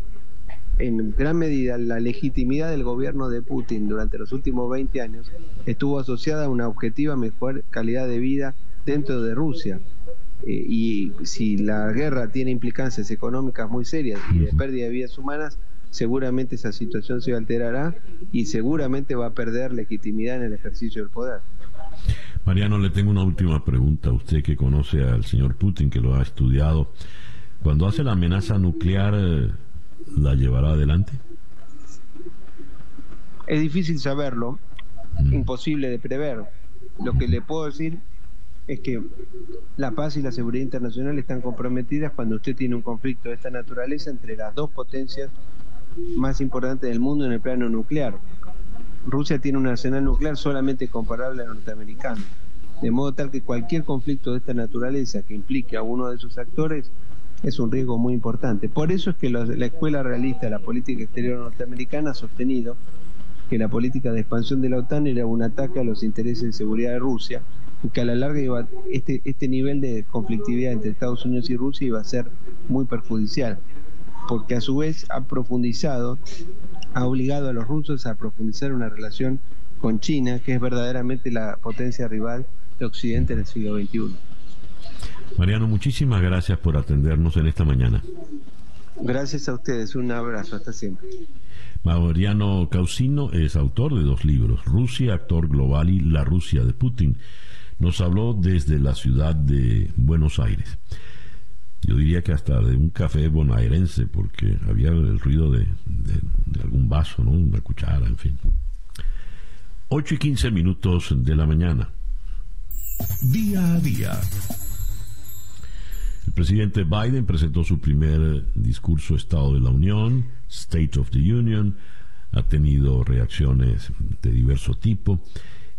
en gran medida la legitimidad del gobierno de Putin durante los últimos 20 años estuvo asociada a una objetiva mejor calidad de vida dentro de Rusia. Eh, y si la guerra tiene implicancias económicas muy serias y de pérdida de vidas humanas, seguramente esa situación se alterará y seguramente va a perder legitimidad en el ejercicio del poder. Mariano, le tengo una última pregunta. Usted que conoce al señor Putin, que lo ha estudiado, cuando hace la amenaza nuclear, ¿la llevará adelante? Es difícil saberlo, mm. imposible de prever. Lo que le puedo decir es que la paz y la seguridad internacional están comprometidas cuando usted tiene un conflicto de esta naturaleza entre las dos potencias más importantes del mundo en el plano nuclear. Rusia tiene un arsenal nuclear solamente comparable al norteamericano, de modo tal que cualquier conflicto de esta naturaleza que implique a uno de sus actores es un riesgo muy importante. Por eso es que la Escuela Realista de la Política Exterior Norteamericana ha sostenido que la política de expansión de la OTAN era un ataque a los intereses de seguridad de Rusia que a la larga iba, este, este nivel de conflictividad entre Estados Unidos y Rusia iba a ser muy perjudicial, porque a su vez ha profundizado, ha obligado a los rusos a profundizar una relación con China, que es verdaderamente la potencia rival de Occidente en el siglo XXI. Mariano, muchísimas gracias por atendernos en esta mañana. Gracias a ustedes, un abrazo, hasta siempre. Mariano Causino es autor de dos libros, Rusia, actor global y La Rusia de Putin. Nos habló desde la ciudad de Buenos Aires. Yo diría que hasta de un café bonaerense, porque había el ruido de, algún vaso, ¿no? una cuchara, en fin. 8 y 15 minutos de la mañana. Día a día. El presidente Biden presentó su primer discurso Estado de la Unión, State of the Union, ha tenido reacciones de diverso tipo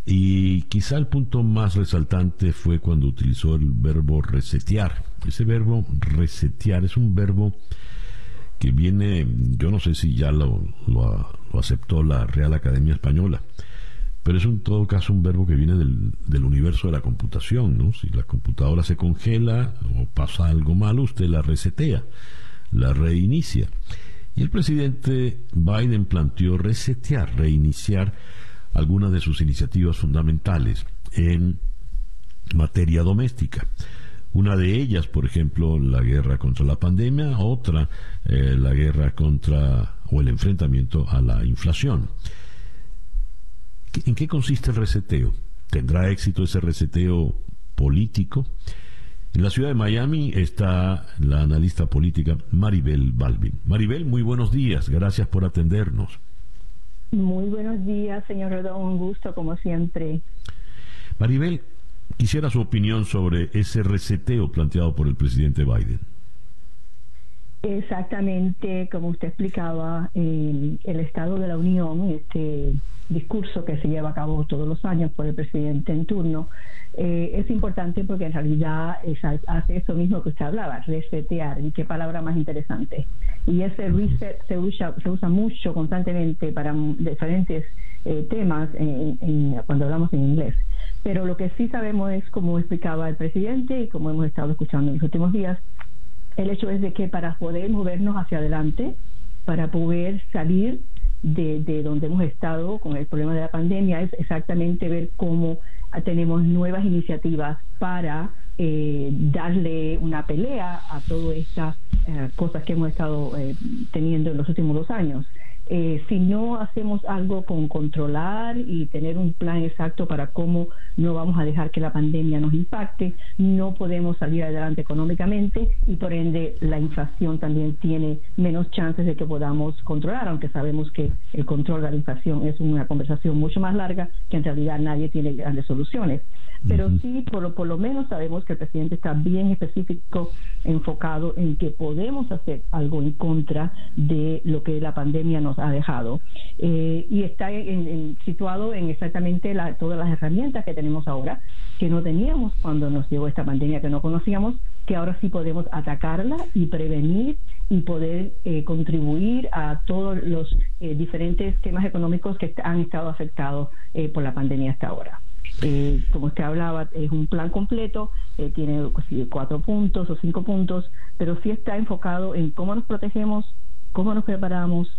y quizá el punto más resaltante fue cuando utilizó el verbo resetear. Ese verbo resetear es un verbo que viene, yo no sé si ya lo, lo aceptó la Real Academia Española, pero es en todo caso un verbo que viene del, del, universo de la computación, ¿no? Si la computadora se congela o pasa algo malo, usted la resetea, la reinicia. Y el presidente Biden planteó resetear, reiniciar algunas de sus iniciativas fundamentales en materia doméstica. Una de ellas, por ejemplo, la guerra contra la pandemia, otra, eh, la guerra contra o el enfrentamiento a la inflación. ¿En qué consiste el reseteo? ¿Tendrá éxito ese reseteo político? En la ciudad de Miami está la analista política Maribel Balvin. Maribel, muy buenos días, gracias por atendernos. Muy buenos días, señor Rodón, un gusto como siempre. Maribel, quisiera su opinión sobre ese reseteo planteado por el presidente Biden. Exactamente, como usted explicaba, el Estado de la Unión, este discurso que se lleva a cabo todos los años por el presidente en turno, eh, es importante porque en realidad hace eso mismo que usted hablaba, resetear, y qué palabra más interesante. Y ese reset se usa, se usa mucho constantemente para diferentes eh, temas cuando hablamos en inglés. Pero lo que sí sabemos es, como explicaba el presidente y como hemos estado escuchando en los últimos días, el hecho es de que para poder movernos hacia adelante, para poder salir de, de, donde hemos estado con el problema de la pandemia, es exactamente ver cómo tenemos nuevas iniciativas para eh, darle una pelea a todas estas eh, cosas que hemos estado eh, teniendo en los últimos dos años. Eh, si no hacemos algo con controlar y tener un plan exacto para cómo no vamos a dejar que la pandemia nos impacte, no podemos salir adelante económicamente y por ende la inflación también tiene menos chances de que podamos controlar, aunque sabemos que el control de la inflación es una conversación mucho más larga que en realidad nadie tiene grandes soluciones. Pero sí, por lo, por lo menos sabemos que el presidente está bien específico, enfocado en que podemos hacer algo en contra de lo que la pandemia nos ha dejado. Eh, y está situado en exactamente todas las herramientas que tenemos ahora, que no teníamos cuando nos llegó esta pandemia, que no conocíamos, que ahora sí podemos atacarla y prevenir y poder eh, contribuir a todos los eh, diferentes temas económicos que han estado afectados por la pandemia hasta ahora. Eh, como usted hablaba, es un plan completo, eh, tiene cuatro puntos o cinco puntos, pero sí está enfocado en cómo nos protegemos, cómo nos preparamos,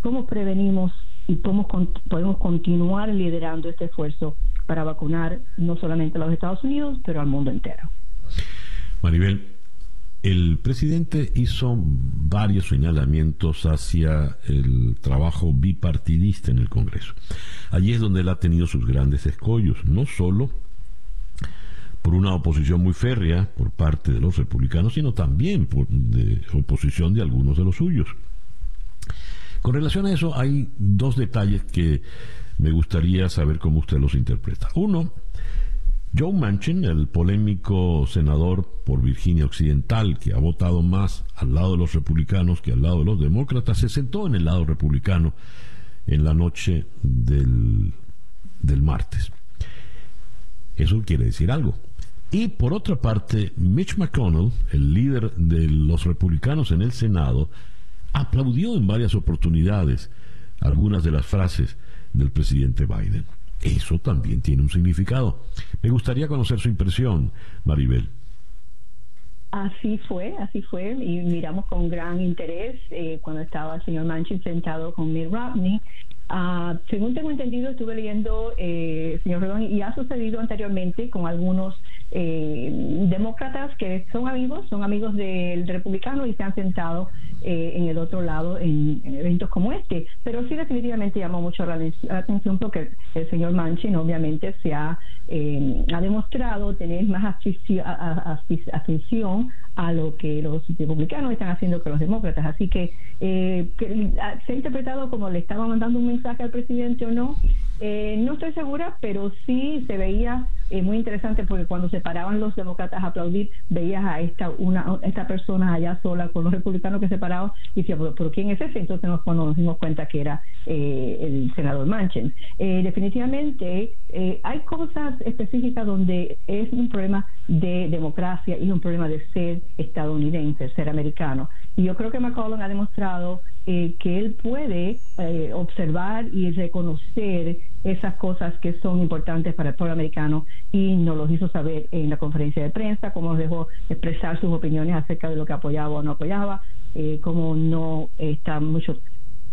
cómo prevenimos y cómo podemos continuar liderando este esfuerzo para vacunar no solamente a los Estados Unidos, pero al mundo entero. Maribel, el presidente hizo varios señalamientos hacia el trabajo bipartidista en el Congreso. Allí es donde él ha tenido sus grandes escollos, no solo por una oposición muy férrea por parte de los republicanos, sino también por oposición de algunos de los suyos. Con relación a eso, hay dos detalles que me gustaría saber cómo usted los interpreta. Uno, Joe Manchin, el polémico senador por Virginia Occidental, que ha votado más al lado de los republicanos que al lado de los demócratas, se sentó en el lado republicano en la noche del, del martes. Eso quiere decir algo. Y por otra parte, Mitch McConnell, el líder de los republicanos en el Senado, aplaudió en varias oportunidades algunas de las frases del presidente Biden. Eso también tiene un significado. Me gustaría conocer su impresión, Maribel. Así fue, así fue, y miramos con gran interés eh, cuando estaba el señor Manchin sentado con Mitt Romney Uh, según tengo entendido, estuve leyendo, eh, señor Redón, y ha sucedido anteriormente con algunos eh, demócratas que son amigos, son amigos del republicano y se han sentado eh, en el otro lado en, eventos como este. Pero sí definitivamente llamó mucho la, atención porque el señor Manchin obviamente se ha, eh, ha demostrado tener más afición, a lo que los republicanos están haciendo que los demócratas. Así que, que se ha interpretado como le estaba mandando un mensaje al presidente o no. Eh, no estoy segura, pero sí se veía eh, muy interesante porque cuando se paraban los demócratas a aplaudir, veías a esta una esta persona allá sola con los republicanos que se paraban y decía, ¿pero, quién es ese? Entonces nos, nos dimos cuenta que era eh, el senador Manchin. definitivamente hay cosas específicas donde es un problema de democracia y un problema de ser estadounidense, ser americano. Y yo creo que McCollum ha demostrado eh, que él puede eh, observar y reconocer esas cosas que son importantes para el pueblo americano y nos lo hizo saber en la conferencia de prensa, cómo nos dejó expresar sus opiniones acerca de lo que apoyaba o no apoyaba, eh, cómo no está mucho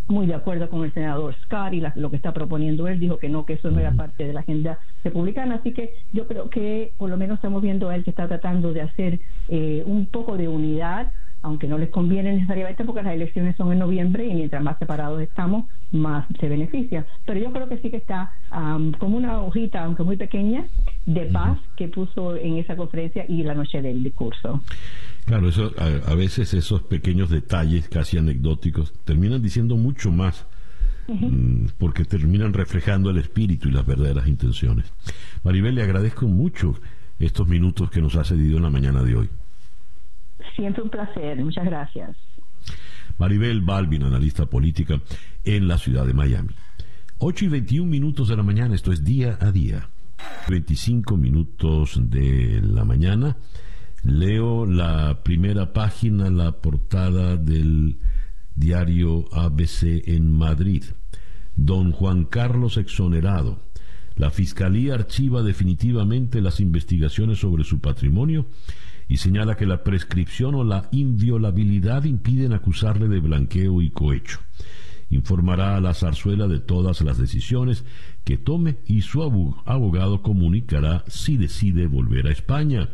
muy de acuerdo con el senador Scott y lo que está proponiendo él, dijo que no, que eso no era parte de la agenda republicana, así que yo creo que por lo menos estamos viendo a él que está tratando de hacer un poco de unidad aunque no les conviene necesariamente porque las elecciones son en noviembre y mientras más separados estamos, más se beneficia. Pero yo creo que sí que está como una hojita, aunque muy pequeña, de paz que puso en esa conferencia y la noche del discurso. Claro, eso, a, veces esos pequeños detalles casi anecdóticos terminan diciendo mucho más. Mm, porque terminan reflejando el espíritu y las verdaderas intenciones. Maribel, le agradezco mucho estos minutos que nos ha cedido en la mañana de hoy. Siempre un placer, muchas gracias. Maribel Balvin, analista política en la ciudad de Miami. 8 y 21 minutos de la mañana, esto es día a día. 25 minutos de la mañana. Leo la primera página, la portada del diario ABC en Madrid. Don Juan Carlos exonerado. La Fiscalía archiva definitivamente las investigaciones sobre su patrimonio y señala que la prescripción o la inviolabilidad impiden acusarle de blanqueo y cohecho. Informará a la zarzuela de todas las decisiones que tome y su abogado comunicará si decide volver a España.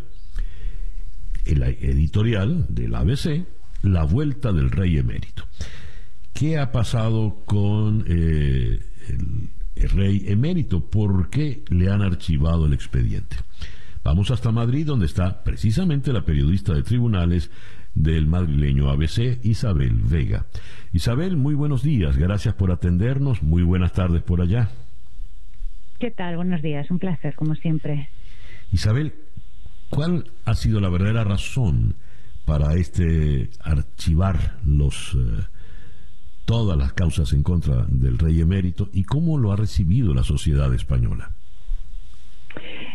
El editorial del ABC, La vuelta del rey emérito. ¿Qué ha pasado con eh, el rey emérito? ¿Por qué le han archivado el expediente? Vamos hasta Madrid, donde está precisamente la periodista de tribunales del madrileño ABC, Isabel Vega. Isabel, muy buenos días, gracias por atendernos, muy buenas tardes por allá. ¿Qué tal? Buenos días, un placer, como siempre. Isabel, ¿cuál ha sido la verdadera razón para este archivar los eh, todas las causas en contra del rey emérito y cómo lo ha recibido la sociedad española?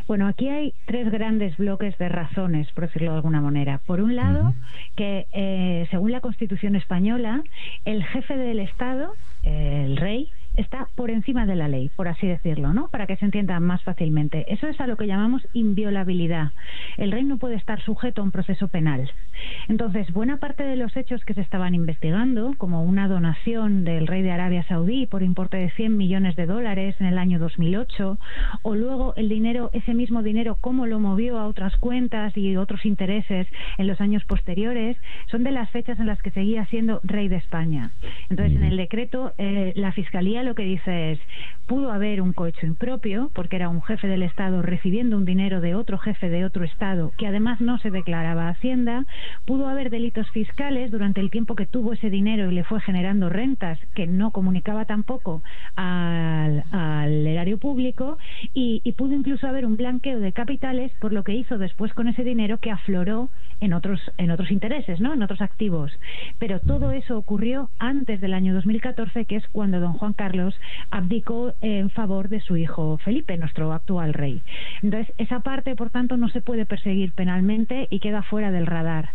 Bueno, aquí hay tres grandes bloques de razones, por decirlo de alguna manera. Por un lado, que eh, según la Constitución española, el jefe del Estado, el rey, está por encima de la ley, por así decirlo, ¿no? Para que se entienda más fácilmente. Eso es a lo que llamamos inviolabilidad. El rey no puede estar sujeto a un proceso penal. Entonces, buena parte de los hechos que se estaban investigando, como una donación del rey de Arabia Saudí por importe de 100 millones de dólares en el año 2008, o luego el dinero, ese mismo dinero, cómo lo movió a otras cuentas y otros intereses en los años posteriores, son de las fechas en las que seguía siendo rey de España. Entonces, en el decreto, eh, la Fiscalía lo que dice es, pudo haber un cohecho impropio, porque era un jefe del Estado recibiendo un dinero de otro jefe de otro Estado, que además no se declaraba Hacienda, pudo haber delitos fiscales durante el tiempo que tuvo ese dinero y le fue generando rentas que no comunicaba tampoco al, erario público, y, y pudo incluso haber un blanqueo de capitales por lo que hizo después con ese dinero que afloró en otros, en otros intereses, ¿no? en otros activos. Pero todo eso ocurrió antes del año 2014, que es cuando don Juan Carlos abdicó en favor de su hijo Felipe, nuestro actual rey. Entonces, esa parte, por tanto, no se puede perseguir penalmente y queda fuera del radar.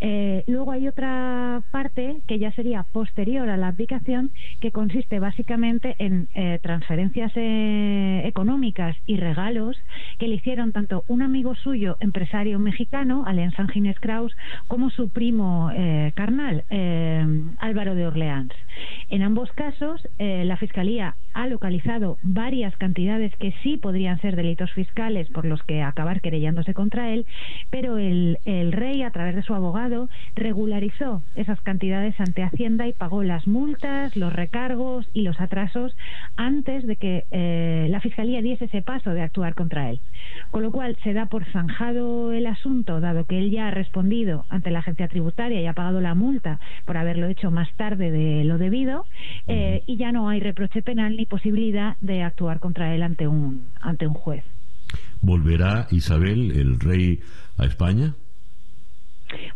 Eh, luego hay otra parte que ya sería posterior a la abdicación, que consiste básicamente en eh, transferencias en eh, económicas y regalos que le hicieron tanto un amigo suyo, empresario mexicano, Alain Sanginés Kraus, como su primo carnal, Álvaro de Orleans. En ambos casos, la Fiscalía ha localizado varias cantidades que sí podrían ser delitos fiscales por los que acabar querellándose contra él, pero el, el rey, a través de su abogado, regularizó esas cantidades ante Hacienda y pagó las multas, los recargos y los atrasos antes de que eh, la Fiscalía diese ese paso de actuar contra él. Con lo cual se da por zanjado el asunto, dado que él ya ha respondido ante la agencia tributaria y ha pagado la multa por haberlo hecho más tarde de lo debido, eh, y ya no hay reproche penal ni posibilidad de actuar contra él ante un, ante un juez. ¿Volverá Isabel, el rey, a España?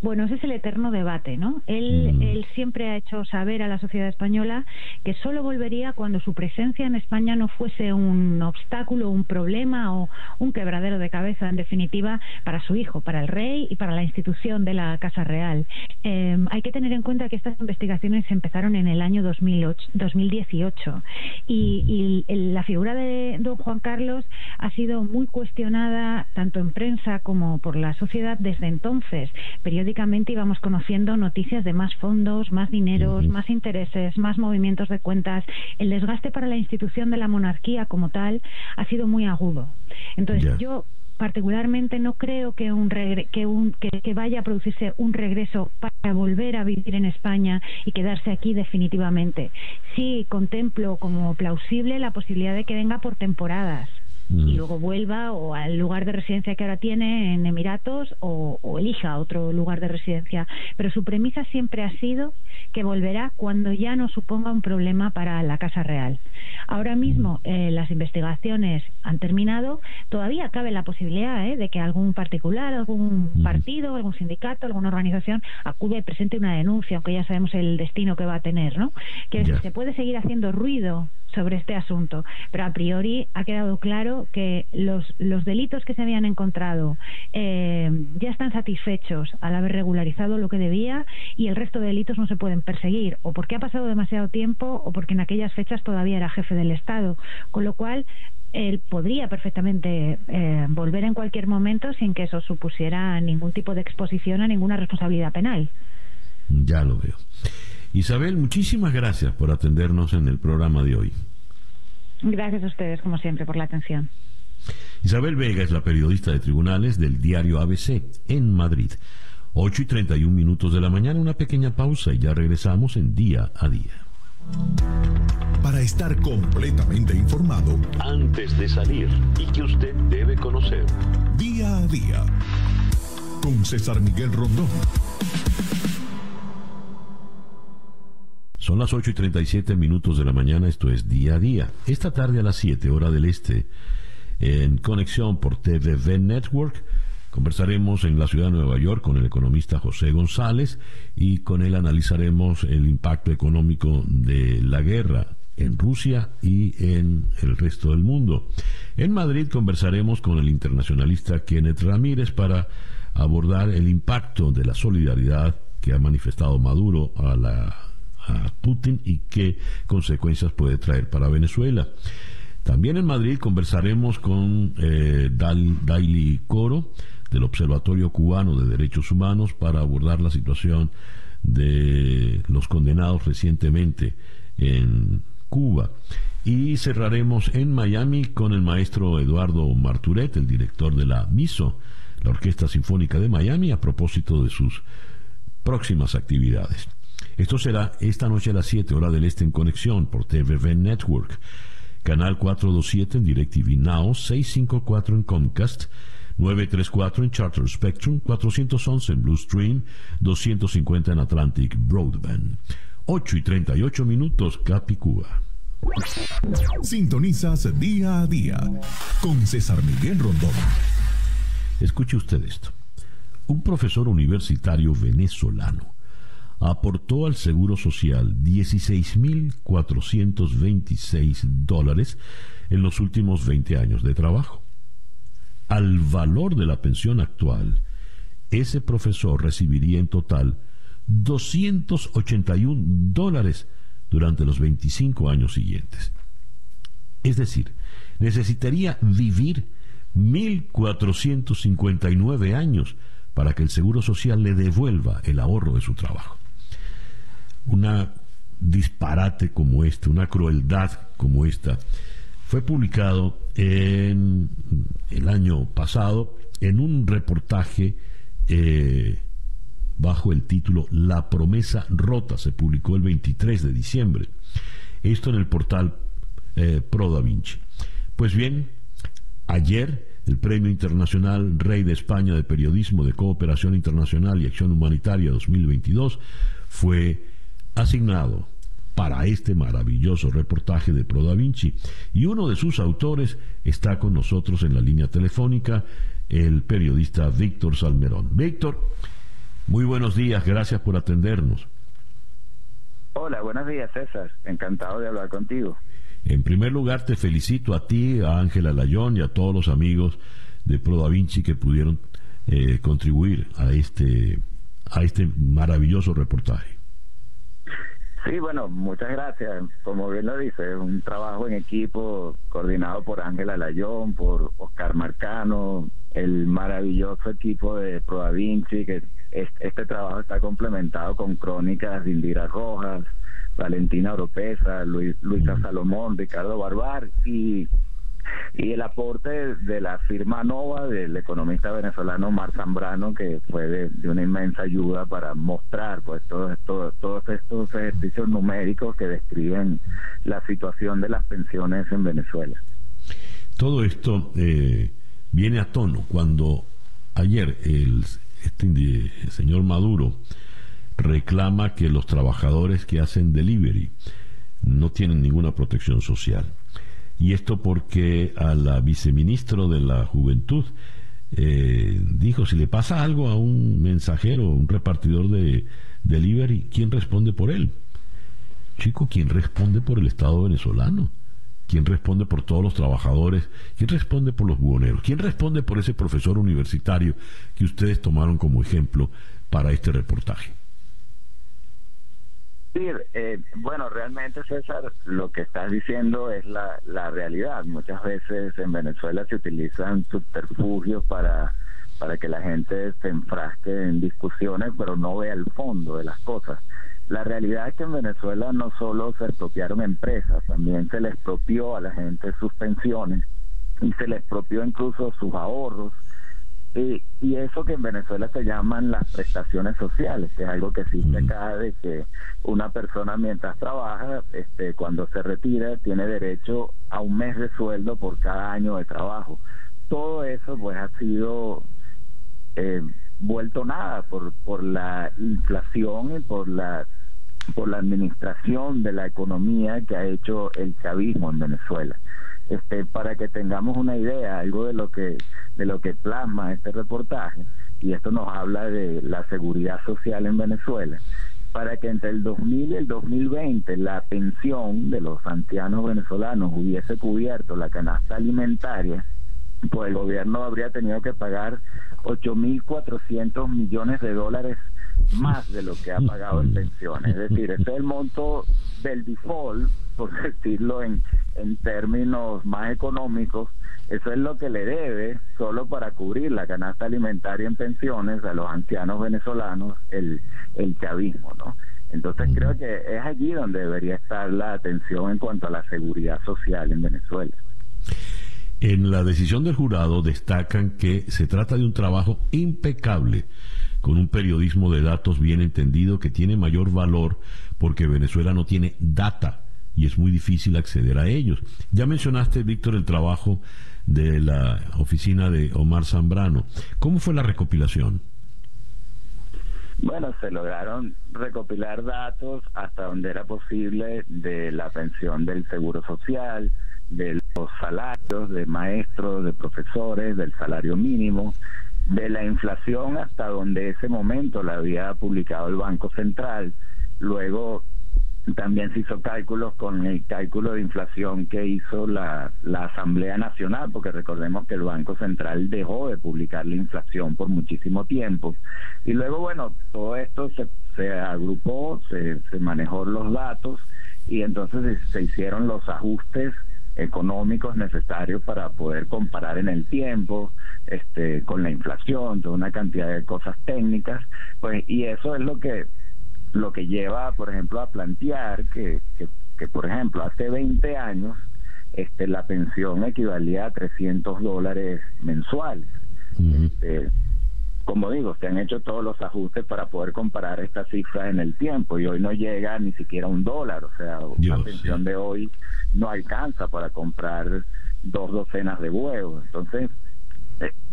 Bueno, ese es el eterno debate, ¿no? Él, Mm. él siempre ha hecho saber a la sociedad española que solo volvería cuando su presencia en España no fuese un obstáculo, un problema o un quebradero de cabeza, en definitiva, para su hijo, para el rey y para la institución de la Casa Real. Eh, hay que tener en cuenta que estas investigaciones empezaron en el año 2008, 2018 y, y el- la figura de don Juan Carlos ha sido muy cuestionada tanto en prensa como por la sociedad desde entonces. Periódicamente íbamos conociendo noticias de más fondos, más dineros, más intereses, más movimientos de cuentas. El desgaste para la institución de la monarquía como tal ha sido muy agudo. Entonces yo particularmente no creo que un regre- que, un, que, que vaya a producirse un regreso para volver a vivir en España y quedarse aquí definitivamente. Sí contemplo como plausible la posibilidad de que venga por temporadas Mm. y luego vuelva o al lugar de residencia que ahora tiene en Emiratos o, o elija otro lugar de residencia. Pero su premisa siempre ha sido que volverá cuando ya no suponga un problema para la Casa Real. Ahora mismo eh, las investigaciones han terminado. Todavía cabe la posibilidad eh, de que algún particular, algún partido, algún sindicato, alguna organización acude y presente una denuncia, aunque ya sabemos el destino que va a tener, ¿no? Que Ya. se puede seguir haciendo ruido sobre este asunto, pero a priori ha quedado claro que los, los delitos que se habían encontrado eh, ya están satisfechos al haber regularizado lo que debía y el resto de delitos no se pueden perseguir, o porque ha pasado demasiado tiempo o porque en aquellas fechas todavía era jefe del Estado, con lo cual él podría perfectamente eh, volver en cualquier momento sin que eso supusiera ningún tipo de exposición a ninguna responsabilidad penal. Ya lo veo. Isabel, muchísimas gracias por atendernos en el programa de hoy. Gracias a ustedes, como siempre, por la atención. Isabel Vega es la periodista de tribunales del diario ABC en Madrid. 8 y 31 minutos de la mañana, una pequeña pausa y ya regresamos en día a día. Para estar completamente informado, Antes de salir y que usted debe conocer. día a día, con César Miguel Rondón. Son las 8 y 37 minutos de la mañana, esto es día a día. Esta tarde a las 7 hora del este, en conexión por TVV Network, conversaremos en la ciudad de Nueva York con el economista José González y con él analizaremos el impacto económico de la guerra en Rusia y en el resto del mundo. En Madrid conversaremos con el internacionalista Kenneth Ramírez para abordar el impacto de la solidaridad que ha manifestado Maduro a la Putin y qué consecuencias puede traer para Venezuela. También en Madrid conversaremos con eh, Daily Coro del Observatorio Cubano de Derechos Humanos para abordar la situación de los condenados recientemente en Cuba. Y cerraremos en Miami con el maestro Eduardo Marturet, el director de la MISO, la Orquesta Sinfónica de Miami, a propósito de sus próximas actividades. Esto será esta noche a las 7 hora del Este en conexión por TVV Network, canal 427 en DirecTV Now, 654 en Comcast, 934 en Charter Spectrum, 411 en Blue Stream, 250 en Atlantic Broadband. 8 y 38 minutos, Capicúa. Sintonizas día a día con César Miguel Rondón. Escuche usted esto. Un profesor universitario venezolano aportó al Seguro Social 16.426 dólares en los últimos 20 años de trabajo. Al valor de la pensión actual, ese profesor recibiría en total 281 dólares durante los 25 años siguientes. Es decir, necesitaría vivir 1.459 años para que el Seguro Social le devuelva el ahorro de su trabajo. Una disparate como este, una crueldad como esta, fue publicado en el año pasado en un reportaje eh, bajo el título La promesa rota, se publicó el 23 de diciembre. Esto en el portal eh, Pro Da Vinci. Pues bien, ayer el Premio Internacional Rey de España de Periodismo de Cooperación Internacional y Acción Humanitaria 2022 fue asignado para este maravilloso reportaje de Pro Da Vinci y uno de sus autores está con nosotros en la línea telefónica, el periodista Víctor Salmerón. Víctor, muy buenos días, gracias por atendernos. Hola, buenos días César, encantado de hablar contigo. En primer lugar, te felicito a ti, a Ángela Layón y a todos los amigos de Pro Da Vinci que pudieron eh, contribuir a este, a este maravilloso reportaje. Sí, bueno, muchas gracias. Como bien lo dice, es un trabajo en equipo coordinado por Ángela Layón, por Oscar Marcano, el maravilloso equipo de Pro Da Vinci, que este trabajo está complementado con crónicas de Indira Rojas, Valentina Oropesa, Luis, Luisa Salomón, Ricardo Barbar y, y el aporte de la firma Nova del economista venezolano Mar Zambrano, que fue de, una inmensa ayuda para mostrar pues todos estos, todos estos ejercicios numéricos que describen la situación de las pensiones en Venezuela. Todo esto eh, viene a tono cuando ayer el, este, el señor Maduro reclama que los trabajadores que hacen delivery no tienen ninguna protección social. Y esto porque a la viceministro de la Juventud eh, dijo, si le pasa algo a un mensajero, un repartidor de delivery, ¿quién responde por él? Chico, ¿quién responde por el Estado venezolano? ¿Quién responde por todos los trabajadores? ¿Quién responde por los buhoneros? ¿Quién responde por ese profesor universitario que ustedes tomaron como ejemplo para este reportaje? Sí, eh, bueno, realmente César, lo que estás diciendo es la, la realidad. Muchas veces en Venezuela se utilizan subterfugios para, para que la gente se enfrasque en discusiones, pero no vea el fondo de las cosas. La realidad es que en Venezuela no solo se expropiaron empresas, también se les expropió a la gente sus pensiones y se les expropió incluso sus ahorros y, y eso que en Venezuela se llaman las prestaciones sociales, que es algo que existe acá de que una persona mientras trabaja, este, cuando se retira, tiene derecho a un mes de sueldo por cada año de trabajo. Todo eso pues ha sido eh, vuelto nada por, por la inflación y por la por la administración de la economía que ha hecho el chavismo en Venezuela. Este, para que tengamos una idea, algo de lo que de lo que plasma este reportaje y esto nos habla de la seguridad social en Venezuela. Para que entre el 2000 y el 2020 la pensión de los ancianos venezolanos hubiese cubierto la canasta alimentaria, pues el gobierno habría tenido que pagar 8.400 millones de dólares más de lo que ha pagado en pensiones. Es decir, ese es el monto del default, por decirlo en, en términos más económicos, eso es lo que le debe solo para cubrir la canasta alimentaria en pensiones a los ancianos venezolanos el, el chavismo, ¿no? Entonces creo que es allí donde debería estar la atención en cuanto a la seguridad social en Venezuela. En la decisión del jurado destacan que se trata de un trabajo impecable con un periodismo de datos bien entendido que tiene mayor valor porque Venezuela no tiene data y es muy difícil acceder a ellos. Ya mencionaste, Víctor, el trabajo de la oficina de Omar Zambrano. ¿Cómo fue la recopilación? Bueno, se lograron recopilar datos hasta donde era posible de la pensión del Seguro Social, de los salarios de maestros, de profesores, del salario mínimo, de la inflación hasta donde ese momento la había publicado el Banco Central. Luego también se hizo cálculos con el cálculo de inflación que hizo la, la Asamblea Nacional, porque recordemos que el Banco Central dejó de publicar la inflación por muchísimo tiempo. Y luego, bueno, todo esto se, se agrupó, se, se manejó los datos y entonces se hicieron los ajustes económicos necesarios para poder comparar en el tiempo, este, con la inflación, toda una cantidad de cosas técnicas, pues, y eso es lo que lo que lleva, por ejemplo, a plantear que, que, por ejemplo, hace 20 años este, la pensión equivalía a 300 dólares mensuales. Este, como digo, se han hecho todos los ajustes para poder comparar estas cifras en el tiempo y hoy no llega ni siquiera a un dólar, o sea, la pensión de hoy no alcanza para comprar dos docenas de huevos. Entonces,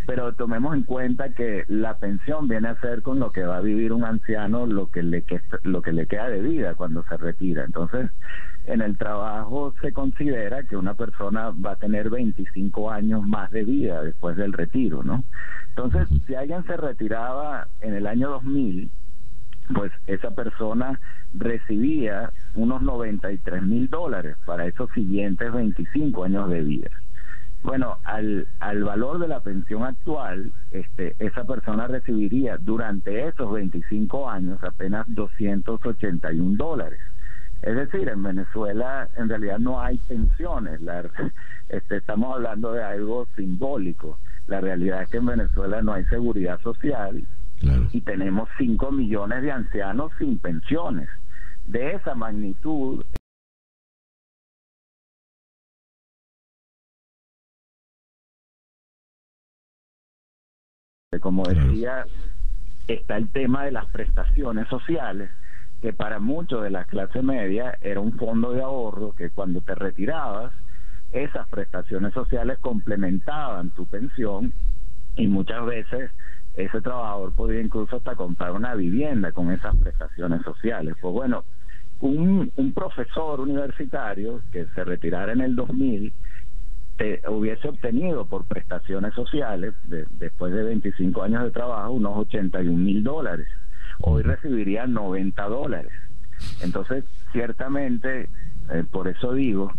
pero tomemos en cuenta que la pensión viene a ser con lo que va a vivir un anciano lo que le lo que le queda de vida cuando se retira. Entonces, en el trabajo se considera que una persona va a tener 25 años más de vida después del retiro, ¿no? Entonces, si alguien se retiraba en el año 2000, pues esa persona recibía unos 93 mil dólares para esos siguientes 25 años de vida. Bueno, al, al valor de la pensión actual, este, esa persona recibiría durante esos 25 años apenas 281 dólares. Es decir, en Venezuela en realidad no hay pensiones, la, este, estamos hablando de algo simbólico. La realidad es que en Venezuela no hay seguridad social y tenemos 5 millones de ancianos sin pensiones. De esa magnitud, Como decía, está el tema de las prestaciones sociales, que para muchos de la clase media era un fondo de ahorro que cuando te retirabas, esas prestaciones sociales complementaban tu pensión y muchas veces ese trabajador podía incluso hasta comprar una vivienda con esas prestaciones sociales. Pues bueno, un, un profesor universitario que se retirara en el 2000 hubiese obtenido por prestaciones sociales, después de 25 años de trabajo, unos 81 mil dólares. Hoy recibiría 90 dólares. Entonces, ciertamente, eh, por eso digo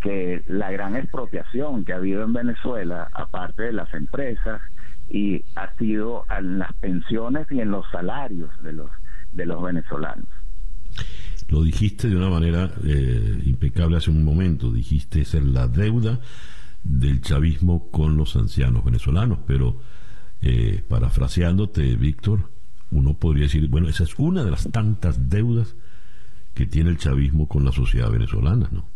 que la gran expropiación que ha habido en Venezuela, aparte de las empresas, y ha sido en las pensiones y en los salarios de los, de los venezolanos. Lo dijiste de una manera eh, impecable hace un momento, dijiste ser la deuda del chavismo con los ancianos venezolanos, pero eh, parafraseándote, Víctor, uno podría decir, bueno, esa es una de las tantas deudas que tiene el chavismo con la sociedad venezolana, ¿no?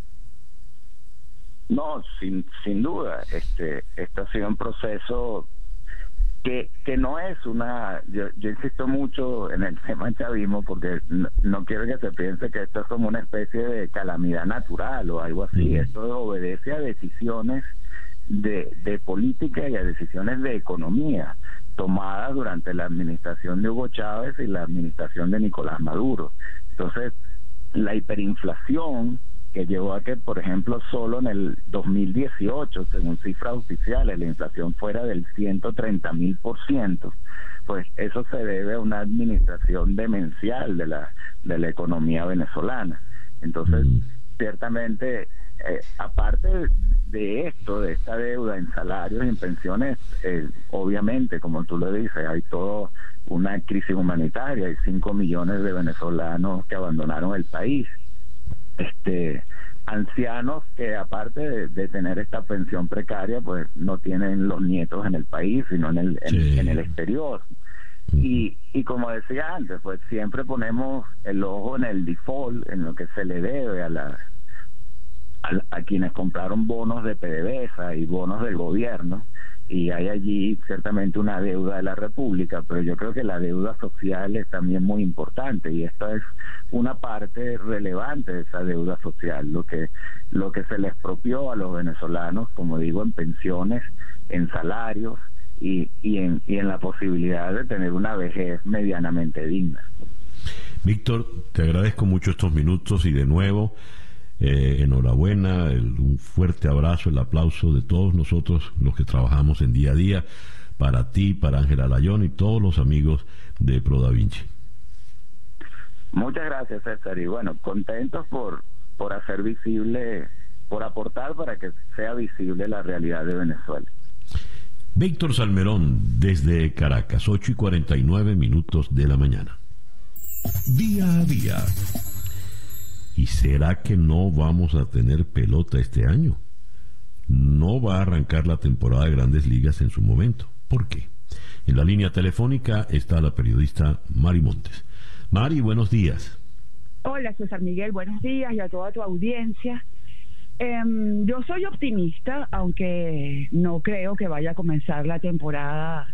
No, sin, sin duda, este, este ha sido un proceso que, que no es una, yo, yo insisto mucho en el tema chavismo porque no, quiero que se piense que esto es como una especie de calamidad natural o algo así, esto obedece a decisiones de, de política y a decisiones de economía tomadas durante la administración de Hugo Chávez y la administración de Nicolás Maduro. Entonces, la hiperinflación que llevó a que, por ejemplo, solo en el 2018, según cifras oficiales, la inflación fuera del 130 mil por ciento, pues eso se debe a una administración demencial de la, de la economía venezolana. Entonces, mm. ciertamente, eh, aparte de esto, de esta deuda en salarios y en pensiones, eh, obviamente, como tú lo dices, hay toda una crisis humanitaria, hay 5 millones de venezolanos que abandonaron el país. Este ancianos que aparte de, tener esta pensión precaria pues no tienen los nietos en el país sino en el en, el exterior. Y, y como decía antes pues siempre ponemos el ojo en el default en lo que se le debe a la a, quienes compraron bonos de PDVSA y bonos del gobierno y hay allí ciertamente una deuda de la República, pero yo creo que la deuda social es también muy importante y esta es una parte relevante de esa deuda social, lo que lo que se les expropió a los venezolanos, como digo, en pensiones, en salarios y, y, en, y en la posibilidad de tener una vejez medianamente digna. Víctor, te agradezco mucho estos minutos y de nuevo eh, enhorabuena, un fuerte abrazo, el aplauso de todos nosotros, los que trabajamos en día a día, para ti, para Ángela Layón y todos los amigos de Pro Da Vinci. Muchas gracias, César. Y bueno, contentos por, por hacer visible, por aportar para que sea visible la realidad de Venezuela. Víctor Salmerón, desde Caracas, 8 y 49 minutos de la mañana. Día a día ¿Y será que no vamos a tener pelota este año? no va a arrancar la temporada de grandes ligas en su momento. ¿Por qué? En la línea telefónica está la periodista Mari Montes. Mari, buenos días. Hola César Miguel, buenos días y a toda tu audiencia. Em, yo soy optimista, aunque no creo que vaya a comenzar la temporada.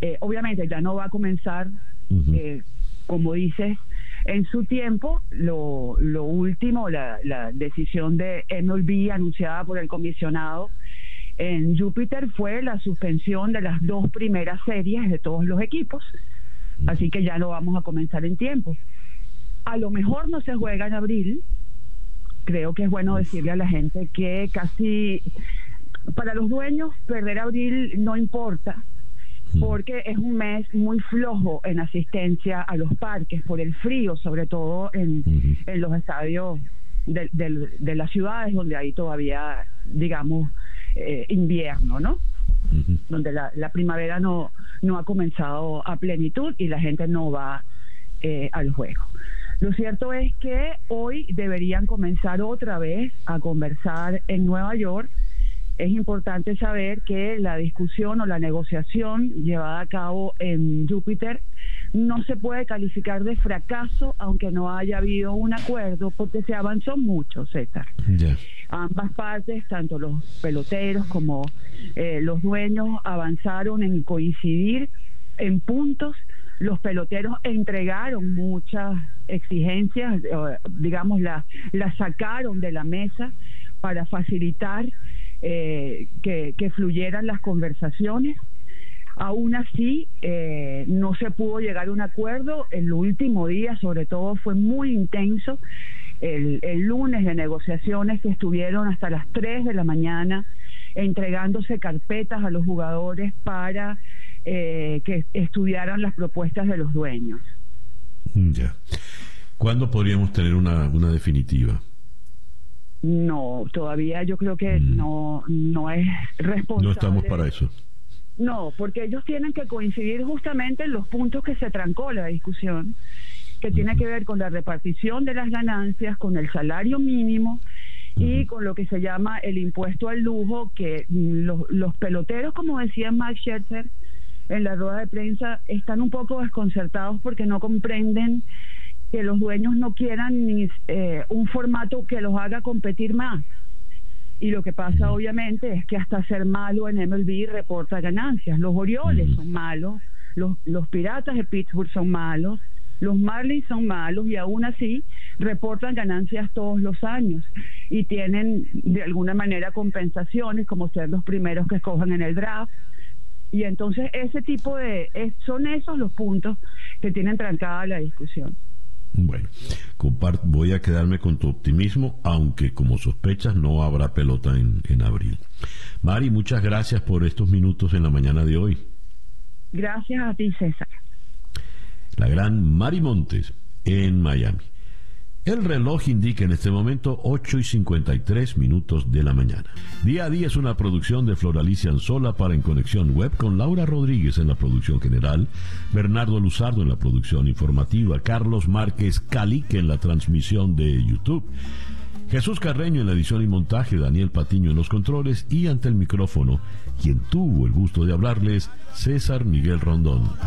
Eh, obviamente ya no va a comenzar, eh, como dices, en su tiempo. Lo, lo último, la, la decisión de MLB anunciada por el comisionado en Júpiter fue la suspensión de las dos primeras series de todos los equipos. Así que ya no vamos a comenzar en tiempo. A lo mejor no se juega en abril, creo que es bueno decirle a la gente que casi para los dueños perder abril no importa porque es un mes muy flojo en asistencia a los parques por el frío, sobre todo en, en los estadios de, de, las ciudades donde hay todavía, digamos, eh, invierno, ¿no? Donde la, la, primavera no, no ha comenzado a plenitud y la gente no va eh, al juego. Lo cierto es que hoy deberían comenzar otra vez a conversar en Nueva York. Es importante saber que la discusión o la negociación llevada a cabo en Júpiter no se puede calificar de fracaso aunque no haya habido un acuerdo porque se avanzó mucho, César. Ambas partes, tanto los peloteros como eh, los dueños, avanzaron en coincidir en puntos los peloteros entregaron muchas exigencias, eh, digamos, las la sacaron de la mesa para facilitar eh, que, fluyeran las conversaciones. Aún así, eh, no se pudo llegar a un acuerdo. El último día, sobre todo, fue muy intenso. El, el lunes de negociaciones que estuvieron hasta las 3 de la mañana entregándose carpetas a los jugadores para eh, que estudiaran las propuestas de los dueños. Ya. ¿Cuándo podríamos tener una, una definitiva? No, todavía yo creo que mm. no, no es responsable. No estamos para eso. No, porque ellos tienen que coincidir justamente en los puntos que se trancó la discusión, que tiene que ver con la repartición de las ganancias, con el salario mínimo y con lo que se llama el impuesto al lujo, que los, los peloteros, como decía Max Scherzer, en la rueda de prensa están un poco desconcertados porque no comprenden que los dueños no quieran ni, eh, un formato que los haga competir más. Y lo que pasa obviamente es que hasta ser malo en MLB reporta ganancias. Los Orioles son malos, los, los Piratas de Pittsburgh son malos, los Marlins son malos y aún así reportan ganancias todos los años y tienen de alguna manera compensaciones como ser los primeros que escojan en el draft y entonces ese tipo de, son esos los puntos que tienen trancada la discusión. Bueno, voy a quedarme con tu optimismo, aunque como sospechas no habrá pelota en, en abril. Mari, muchas gracias por estos minutos en la mañana de hoy. Gracias a ti, César. La gran Mari Montes en Miami. El reloj indica en este momento 8 y 53 minutos de la mañana. Día a día es una producción de Floralicia Anzola para En Conexión Web con Laura Rodríguez en la producción general, Bernardo Luzardo en la producción informativa, Carlos Márquez Calique en la transmisión de YouTube. Jesús Carreño en la edición y montaje, Daniel Patiño en los controles y ante el micrófono, quien tuvo el gusto de hablarles, César Miguel Rondón.